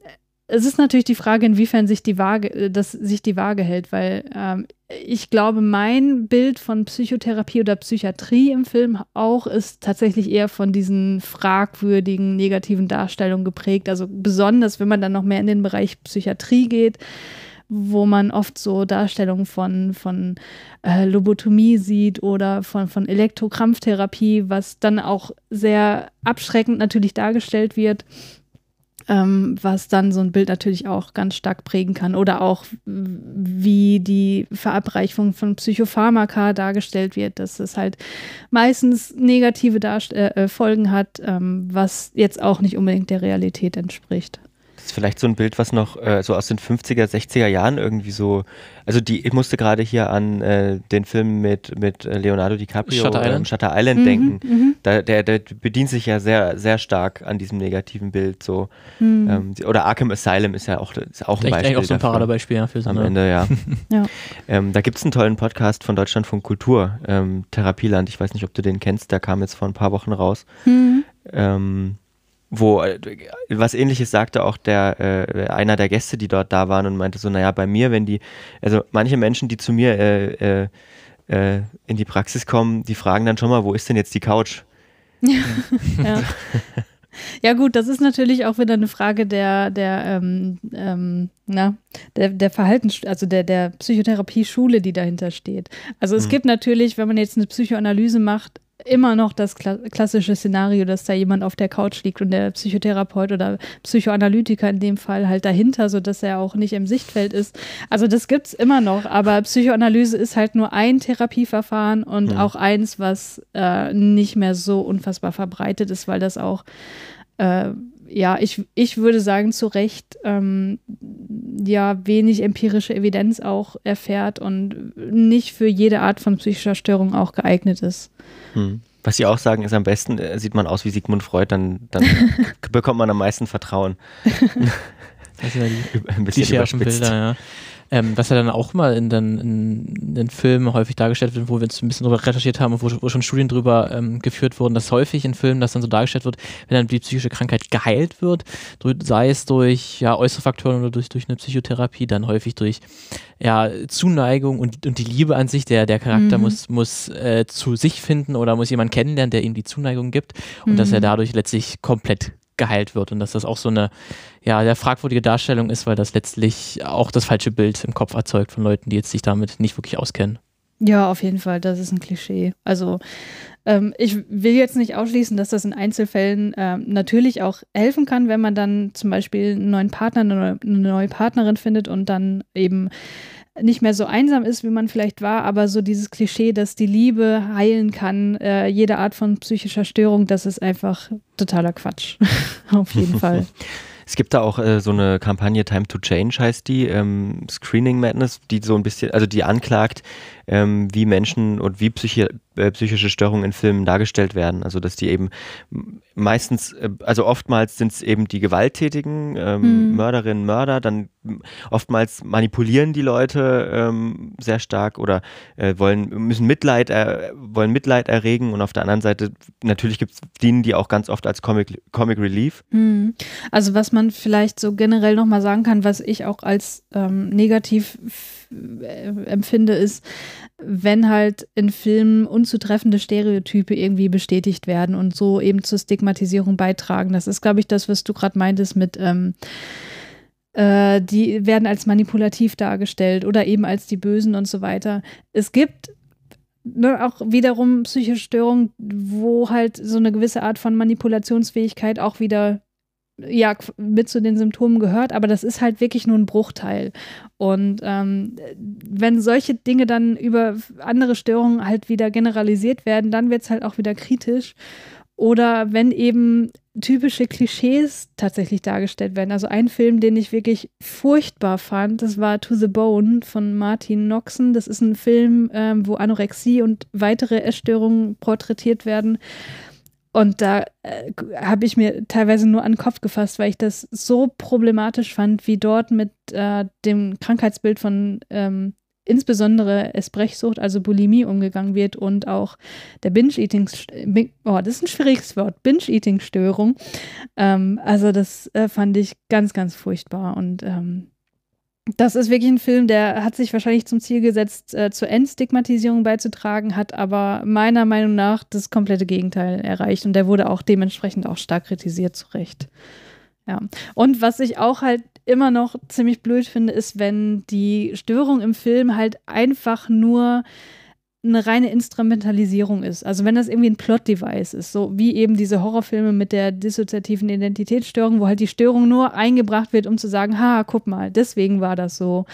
es ist natürlich die Frage, inwiefern sich die Waage, äh, dass sich die Waage hält, weil ähm, ich glaube, mein Bild von Psychotherapie oder Psychiatrie im Film auch ist tatsächlich eher von diesen fragwürdigen negativen Darstellungen geprägt. Also besonders, wenn man dann noch mehr in den Bereich Psychiatrie geht, wo man oft so Darstellungen von, von äh, Lobotomie sieht oder von, von Elektrokrampftherapie, was dann auch sehr abschreckend natürlich dargestellt wird ähm, was dann so ein Bild natürlich auch ganz stark prägen kann. Oder auch, wie die Verabreichung von Psychopharmaka dargestellt wird, dass es halt meistens negative Darst äh, äh Folgen hat, ähm, was jetzt auch nicht unbedingt der Realität entspricht ist vielleicht so ein Bild, was noch äh, so aus den 50er, 60er Jahren irgendwie so, also die, ich musste gerade hier an äh, den Film mit, mit Leonardo DiCaprio, Shutter ähm, Island, Shutter Island mhm, denken. Mhm. Da, der, der bedient sich ja sehr, sehr stark an diesem negativen Bild so. Mhm. Ähm, oder Arkham Asylum ist ja auch, ist auch ein Beispiel. Echt auch so ein Paradebeispiel ja, für so Am Ende, ja. ja. Ähm, da gibt es einen tollen Podcast von Deutschlandfunk Kultur, ähm, Therapieland. Ich weiß nicht, ob du den kennst, der kam jetzt vor ein paar Wochen raus. Mhm. Ähm, wo äh, was ähnliches sagte auch der äh, einer der Gäste, die dort da waren und meinte so, naja, bei mir, wenn die, also manche Menschen, die zu mir äh, äh, äh in die Praxis kommen, die fragen dann schon mal, wo ist denn jetzt die Couch? ja. Ja gut, das ist natürlich auch wieder eine Frage der, der, ähm, ähm, na, der, der Verhaltens, also der, der Psychotherapie-Schule, die dahinter steht. Also es mhm. gibt natürlich, wenn man jetzt eine Psychoanalyse macht, immer noch das klassische Szenario, dass da jemand auf der Couch liegt und der Psychotherapeut oder Psychoanalytiker in dem Fall halt dahinter, sodass er auch nicht im Sichtfeld ist. Also das gibt es immer noch, aber Psychoanalyse ist halt nur ein Therapieverfahren und mhm. auch eins, was äh, nicht mehr so unfassbar verbreitet ist, weil das auch äh, ja, ich, ich würde sagen, zu Recht ähm, ja wenig empirische Evidenz auch erfährt und nicht für jede Art von psychischer Störung auch geeignet ist. Hm. Was Sie auch sagen, ist am besten, äh, sieht man aus wie Sigmund Freud, dann, dann bekommt man am meisten Vertrauen. Das sind ja die, ein bisschen die Bilder, ja. Ähm, was ja dann auch mal in den, in den Filmen häufig dargestellt wird, wo wir uns ein bisschen drüber recherchiert haben und wo, wo schon Studien drüber ähm, geführt wurden, dass häufig in Filmen das dann so dargestellt wird, wenn dann die psychische Krankheit geheilt wird, sei es durch ja, äußere Faktoren oder durch, durch eine Psychotherapie, dann häufig durch ja, Zuneigung und, und die Liebe an sich, der, der Charakter mhm. muss, muss äh, zu sich finden oder muss jemand kennenlernen, der ihm die Zuneigung gibt und mhm. dass er dadurch letztlich komplett geheilt wird und dass das auch so eine ja, sehr fragwürdige Darstellung ist, weil das letztlich auch das falsche Bild im Kopf erzeugt von Leuten, die jetzt sich damit nicht wirklich auskennen. Ja, auf jeden Fall, das ist ein Klischee. Also ähm, ich will jetzt nicht ausschließen, dass das in Einzelfällen ähm, natürlich auch helfen kann, wenn man dann zum Beispiel einen neuen Partner, eine neue Partnerin findet und dann eben nicht mehr so einsam ist, wie man vielleicht war, aber so dieses Klischee, dass die Liebe heilen kann, äh, jede Art von psychischer Störung, das ist einfach totaler Quatsch. Auf jeden Fall. Es gibt da auch äh, so eine Kampagne Time to Change heißt die, ähm, Screening Madness, die so ein bisschen, also die anklagt, ähm, wie Menschen und wie Psychi äh, psychische Störungen in Filmen dargestellt werden. Also dass die eben meistens, äh, also oftmals sind es eben die gewalttätigen ähm, mhm. Mörderinnen, Mörder, dann oftmals manipulieren die Leute ähm, sehr stark oder äh, wollen, müssen Mitleid, wollen Mitleid erregen und auf der anderen Seite natürlich gibt's, dienen die auch ganz oft als Comic, Comic Relief. Mhm. Also was man vielleicht so generell nochmal sagen kann, was ich auch als ähm, negativ äh, empfinde, ist, wenn halt in Filmen unzutreffende Stereotype irgendwie bestätigt werden und so eben zur Stigmatisierung beitragen. Das ist, glaube ich, das, was du gerade meintest mit ähm, äh, die werden als manipulativ dargestellt oder eben als die Bösen und so weiter. Es gibt ne, auch wiederum psychische Störungen, wo halt so eine gewisse Art von Manipulationsfähigkeit auch wieder ja mit zu den Symptomen gehört, aber das ist halt wirklich nur ein Bruchteil. Und ähm, wenn solche Dinge dann über andere Störungen halt wieder generalisiert werden, dann wird es halt auch wieder kritisch. oder wenn eben typische Klischees tatsächlich dargestellt werden. Also ein Film, den ich wirklich furchtbar fand, das war To the Bone von Martin Noxon. Das ist ein Film, ähm, wo Anorexie und weitere Essstörungen porträtiert werden. Und da äh, habe ich mir teilweise nur an den Kopf gefasst, weil ich das so problematisch fand, wie dort mit äh, dem Krankheitsbild von ähm, insbesondere Esbrechsucht, also Bulimie, umgegangen wird und auch der Binge-Eating, oh, das ist ein schwieriges Wort, Binge-Eating-Störung. Ähm, also das äh, fand ich ganz, ganz furchtbar und ähm, das ist wirklich ein Film, der hat sich wahrscheinlich zum Ziel gesetzt, äh, zur Endstigmatisierung beizutragen, hat aber meiner Meinung nach das komplette Gegenteil erreicht und der wurde auch dementsprechend auch stark kritisiert, zu Recht. Ja. Und was ich auch halt immer noch ziemlich blöd finde, ist, wenn die Störung im Film halt einfach nur eine reine Instrumentalisierung ist. Also wenn das irgendwie ein Plot-Device ist, so wie eben diese Horrorfilme mit der dissoziativen Identitätsstörung, wo halt die Störung nur eingebracht wird, um zu sagen, ha, guck mal, deswegen war das so.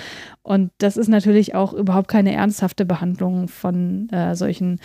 Und das ist natürlich auch überhaupt keine ernsthafte Behandlung von äh, solchen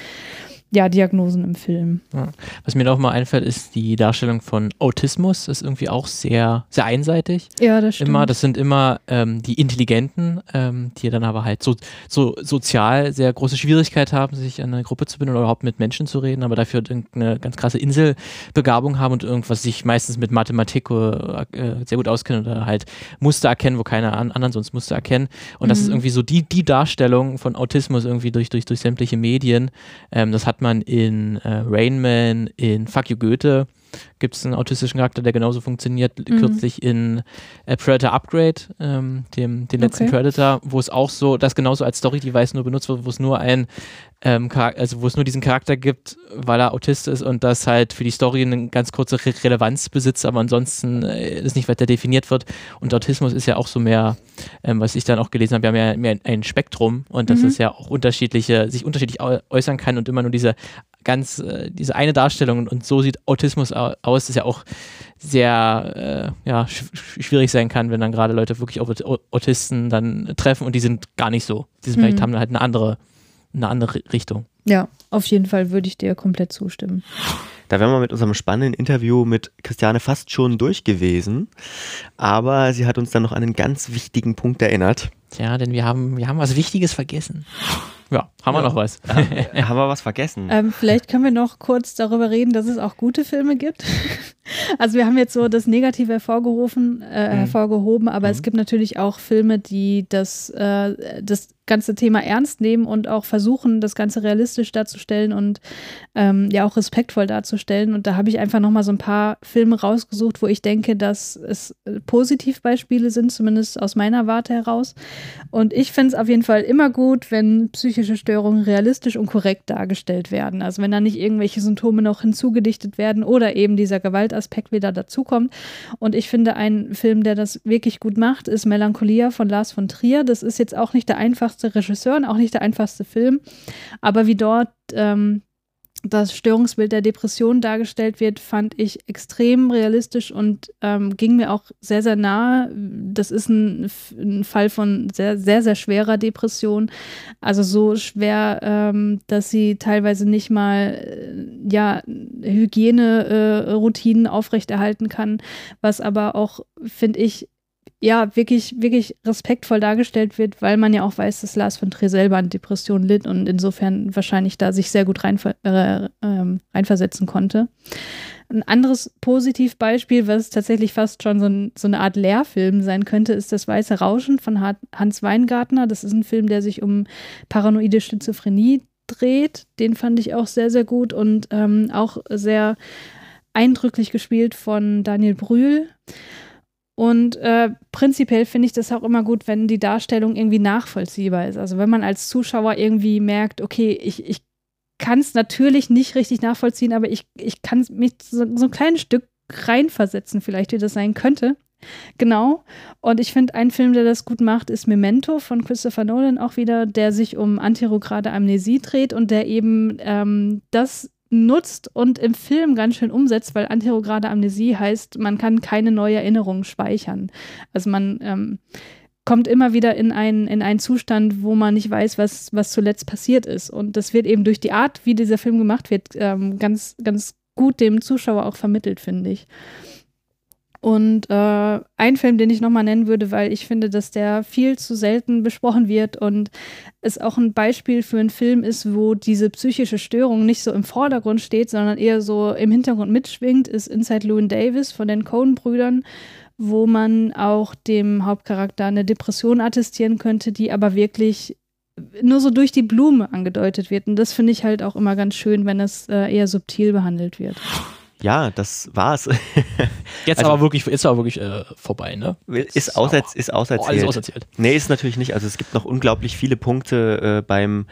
ja, Diagnosen im Film. Ja. Was mir noch mal einfällt, ist die Darstellung von Autismus. Das ist irgendwie auch sehr, sehr einseitig. Ja, das stimmt. Immer, das sind immer ähm, die Intelligenten, ähm, die dann aber halt so, so sozial sehr große Schwierigkeit haben, sich an eine Gruppe zu binden oder überhaupt mit Menschen zu reden, aber dafür irgendeine ganz krasse Inselbegabung haben und irgendwas sich meistens mit Mathematik äh, sehr gut auskennen oder halt Muster erkennen, wo keine anderen sonst Muster erkennen. Und mhm. das ist mhm. irgendwie so die, die Darstellung von Autismus irgendwie durch, durch, durch sämtliche Medien. Ähm, das hat hat man in äh, Rain Man, in Fuck You Goethe, gibt es einen autistischen Charakter, der genauso funktioniert. Mhm. Kürzlich in äh, Predator Upgrade, ähm, dem den letzten okay. Predator, wo es auch so, das genauso als Story-Device nur benutzt wird, wo es nur ein ähm, also wo es nur diesen Charakter gibt, weil er Autist ist und das halt für die Story eine ganz kurze Re Relevanz besitzt, aber ansonsten äh, es nicht weiter definiert wird. Und Autismus ist ja auch so mehr, ähm, was ich dann auch gelesen habe, wir haben ja mehr ein Spektrum und dass mhm. es ja auch unterschiedliche, sich unterschiedlich äußern kann und immer nur diese ganz, äh, diese eine Darstellung und so sieht Autismus aus, das ja auch sehr äh, ja, sch schwierig sein kann, wenn dann gerade Leute wirklich Autisten dann treffen und die sind gar nicht so. Die sind mhm. vielleicht haben halt eine andere eine andere Richtung. Ja, auf jeden Fall würde ich dir komplett zustimmen. Da wären wir mit unserem spannenden Interview mit Christiane fast schon durch gewesen. Aber sie hat uns dann noch einen ganz wichtigen Punkt erinnert. Ja, denn wir haben, wir haben was Wichtiges vergessen. Ja, haben ja. wir noch was? Ja, haben wir was vergessen? Ähm, vielleicht können wir noch kurz darüber reden, dass es auch gute Filme gibt. also wir haben jetzt so das Negative hervorgerufen, äh, mhm. hervorgehoben, aber mhm. es gibt natürlich auch Filme, die das, äh, das ganze Thema ernst nehmen und auch versuchen, das Ganze realistisch darzustellen und ähm, ja auch respektvoll darzustellen. Und da habe ich einfach nochmal so ein paar Filme rausgesucht, wo ich denke, dass es Positivbeispiele sind, zumindest aus meiner Warte heraus. Und ich finde es auf jeden Fall immer gut, wenn psychische Störungen realistisch und korrekt dargestellt werden. Also wenn da nicht irgendwelche Symptome noch hinzugedichtet werden oder eben dieser Gewaltaspekt wieder dazukommt. Und ich finde, ein Film, der das wirklich gut macht, ist Melancholia von Lars von Trier. Das ist jetzt auch nicht der einfachste Regisseur und auch nicht der einfachste Film. Aber wie dort ähm, das Störungsbild der Depression dargestellt wird, fand ich extrem realistisch und ähm, ging mir auch sehr, sehr nahe. Das ist ein, ein, Fall von sehr, sehr, sehr schwerer Depression. Also so schwer, ähm, dass sie teilweise nicht mal äh, ja, Hygieneroutinen äh, aufrechterhalten kann, was aber auch, finde ich, ja, wirklich, wirklich respektvoll dargestellt wird, weil man ja auch weiß, dass Lars von Trier selber an Depressionen litt und insofern wahrscheinlich da sich sehr gut reinver äh, äh, reinversetzen konnte. Ein anderes Positivbeispiel, was tatsächlich fast schon so, ein, so, eine Art Lehrfilm sein könnte, ist Das Weiße Rauschen von Hans Weingartner. Das ist ein Film, der sich um paranoide Schizophrenie dreht. Den fand ich auch sehr, sehr gut und ähm, auch sehr eindrücklich gespielt von Daniel Brühl. Und äh, prinzipiell finde ich das auch immer gut, wenn die Darstellung irgendwie nachvollziehbar ist. Also wenn man als Zuschauer irgendwie merkt, okay, ich, ich kann es natürlich nicht richtig nachvollziehen, aber ich, ich kann mich so, so ein kleines Stück reinversetzen, vielleicht wie das sein könnte. Genau. Und ich finde, ein Film, der das gut macht, ist Memento von Christopher Nolan auch wieder, der sich um antirograde Amnesie dreht und der eben ähm, das nutzt und im Film ganz schön umsetzt, weil anterograde Amnesie heißt, man kann keine neue Erinnerung speichern. Also man ähm, kommt immer wieder in einen, in einen Zustand, wo man nicht weiß, was, was zuletzt passiert ist. Und das wird eben durch die Art, wie dieser Film gemacht wird, ähm, ganz, ganz gut dem Zuschauer auch vermittelt, finde ich. Und äh, ein Film, den ich nochmal nennen würde, weil ich finde, dass der viel zu selten besprochen wird und es auch ein Beispiel für einen Film ist, wo diese psychische Störung nicht so im Vordergrund steht, sondern eher so im Hintergrund mitschwingt, ist Inside Llewyn Davis von den Coen-Brüdern, wo man auch dem Hauptcharakter eine Depression attestieren könnte, die aber wirklich nur so durch die Blume angedeutet wird. Und das finde ich halt auch immer ganz schön, wenn es äh, eher subtil behandelt wird. Ja, das war's. Jetzt also, aber wirklich, ist aber wirklich äh, vorbei, ne? Ist, auserzählt. ist auserzählt. Alles auserzählt. Nee, ist natürlich nicht. Also es gibt noch unglaublich viele Punkte äh, beim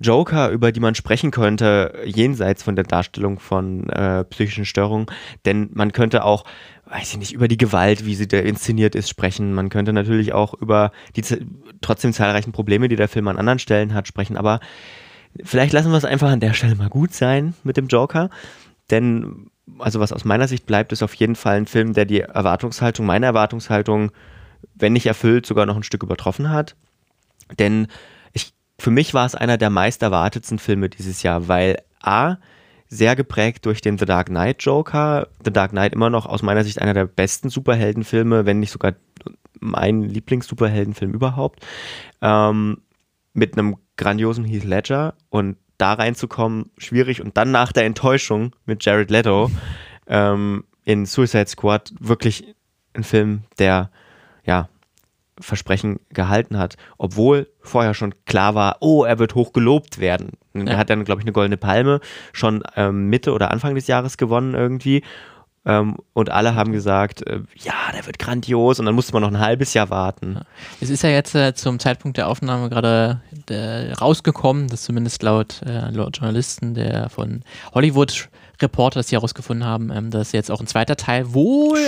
Joker, über die man sprechen könnte, jenseits von der Darstellung von äh, psychischen Störungen. Denn man könnte auch, weiß ich nicht, über die Gewalt, wie sie da inszeniert ist, sprechen. Man könnte natürlich auch über die trotzdem zahlreichen Probleme, die der Film an anderen Stellen hat, sprechen. Aber vielleicht lassen wir es einfach an der Stelle mal gut sein mit dem Joker. Denn also was aus meiner Sicht bleibt, ist auf jeden Fall ein Film, der die Erwartungshaltung, meine Erwartungshaltung, wenn nicht erfüllt, sogar noch ein Stück übertroffen hat. Denn ich, für mich war es einer der meist erwartetsten Filme dieses Jahr, weil A, sehr geprägt durch den The Dark Knight Joker. The Dark Knight immer noch aus meiner Sicht einer der besten Superheldenfilme, wenn nicht sogar mein Lieblings-Superheldenfilm überhaupt. Ähm, mit einem grandiosen Heath Ledger und da reinzukommen, schwierig. Und dann nach der Enttäuschung mit Jared Leto ähm, in Suicide Squad wirklich ein Film, der ja Versprechen gehalten hat, obwohl vorher schon klar war, oh, er wird hoch gelobt werden. Ja. Er hat dann, glaube ich, eine goldene Palme schon ähm, Mitte oder Anfang des Jahres gewonnen irgendwie. Ähm, und alle haben gesagt, äh, ja, der wird grandios und dann musste man noch ein halbes Jahr warten. Es ist ja jetzt äh, zum Zeitpunkt der Aufnahme gerade äh, rausgekommen, dass zumindest laut, äh, laut Journalisten der von Hollywood Reporter das hier herausgefunden haben, ähm, dass jetzt auch ein zweiter Teil wohl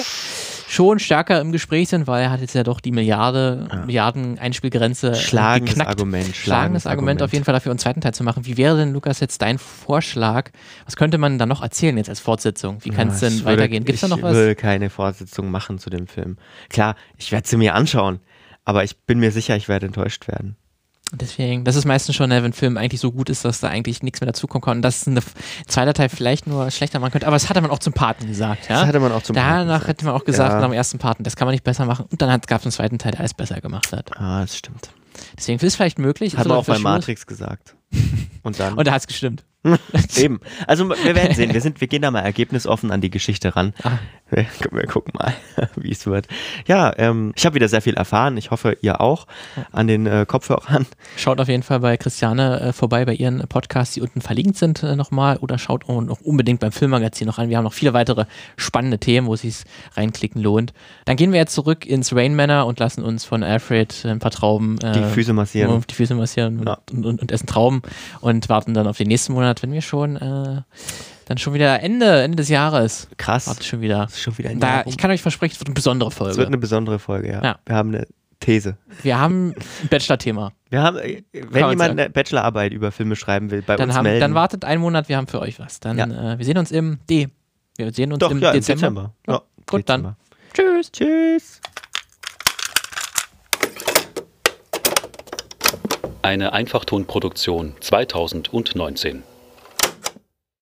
schon stärker im Gespräch sind, weil er hat jetzt ja doch die Milliarde, ja. Milliarden Einspielgrenze äh, Schlagendes geknackt. Argument. Schlagendes, Argument, Argument auf jeden Fall dafür, einen zweiten Teil zu machen. Wie wäre denn, Lukas, jetzt dein Vorschlag? Was könnte man dann noch erzählen jetzt als Fortsetzung? Wie kann es denn würde, weitergehen? Gibt es da noch was? Ich will keine Fortsetzung machen zu dem Film. Klar, ich werde sie mir anschauen, aber ich bin mir sicher, ich werde enttäuscht werden. Deswegen, das ist meistens schon, wenn ein Film eigentlich so gut ist, dass da eigentlich nichts mehr dazukommen kann. Und dass ein zweiter Teil vielleicht nur schlechter machen könnte. Aber das hatte man auch zum Paten gesagt. Ja? Das hatte man auch zum Danach Paten hätte man auch gesagt, ja. nach dem ersten Paten, das kann man nicht besser machen. Und dann gab es einen zweiten Teil, der alles besser gemacht hat. Ah, das stimmt. Deswegen ist es vielleicht möglich. Hat man auch bei Matrix gesagt. Und dann. Und da hat es gestimmt. Eben. Also wir werden sehen. Wir, sind, wir gehen da mal ergebnisoffen an die Geschichte ran. Ah. Wir, wir, gucken mal, wie es wird. Ja, ähm, ich habe wieder sehr viel erfahren. Ich hoffe, ihr auch an den äh, Kopfhörern. Schaut auf jeden Fall bei Christiane äh, vorbei bei ihren Podcasts, die unten verlinkt sind äh, nochmal. Oder schaut auch noch unbedingt beim Filmmagazin noch an. Wir haben noch viele weitere spannende Themen, wo es sich reinklicken lohnt. Dann gehen wir jetzt zurück ins Rain Manor und lassen uns von Alfred ein paar Trauben die äh, Füße massieren. Die Füße massieren ja. und, und, und essen Trauben und warten dann auf den nächsten Monat wenn wir schon äh, dann schon wieder Ende, Ende des Jahres. Krass. Warte schon wieder. schon wieder da, ich kann euch versprechen, es wird eine besondere Folge. Es wird eine besondere Folge, ja. ja. Wir haben eine These. Wir haben ein Bachelor-Thema. Wir haben, äh, wenn jemand eine Bachelorarbeit über Filme schreiben will, bei dann uns haben, melden. Dann wartet einen Monat, wir haben für euch was. Dann, ja. äh, wir sehen uns im D. Wir sehen uns Doch, im ja, Dezember. Dezember. Ja, gut, Dezember. dann. Tschüss. Tschüss. Eine Einfachtonproduktion 2019.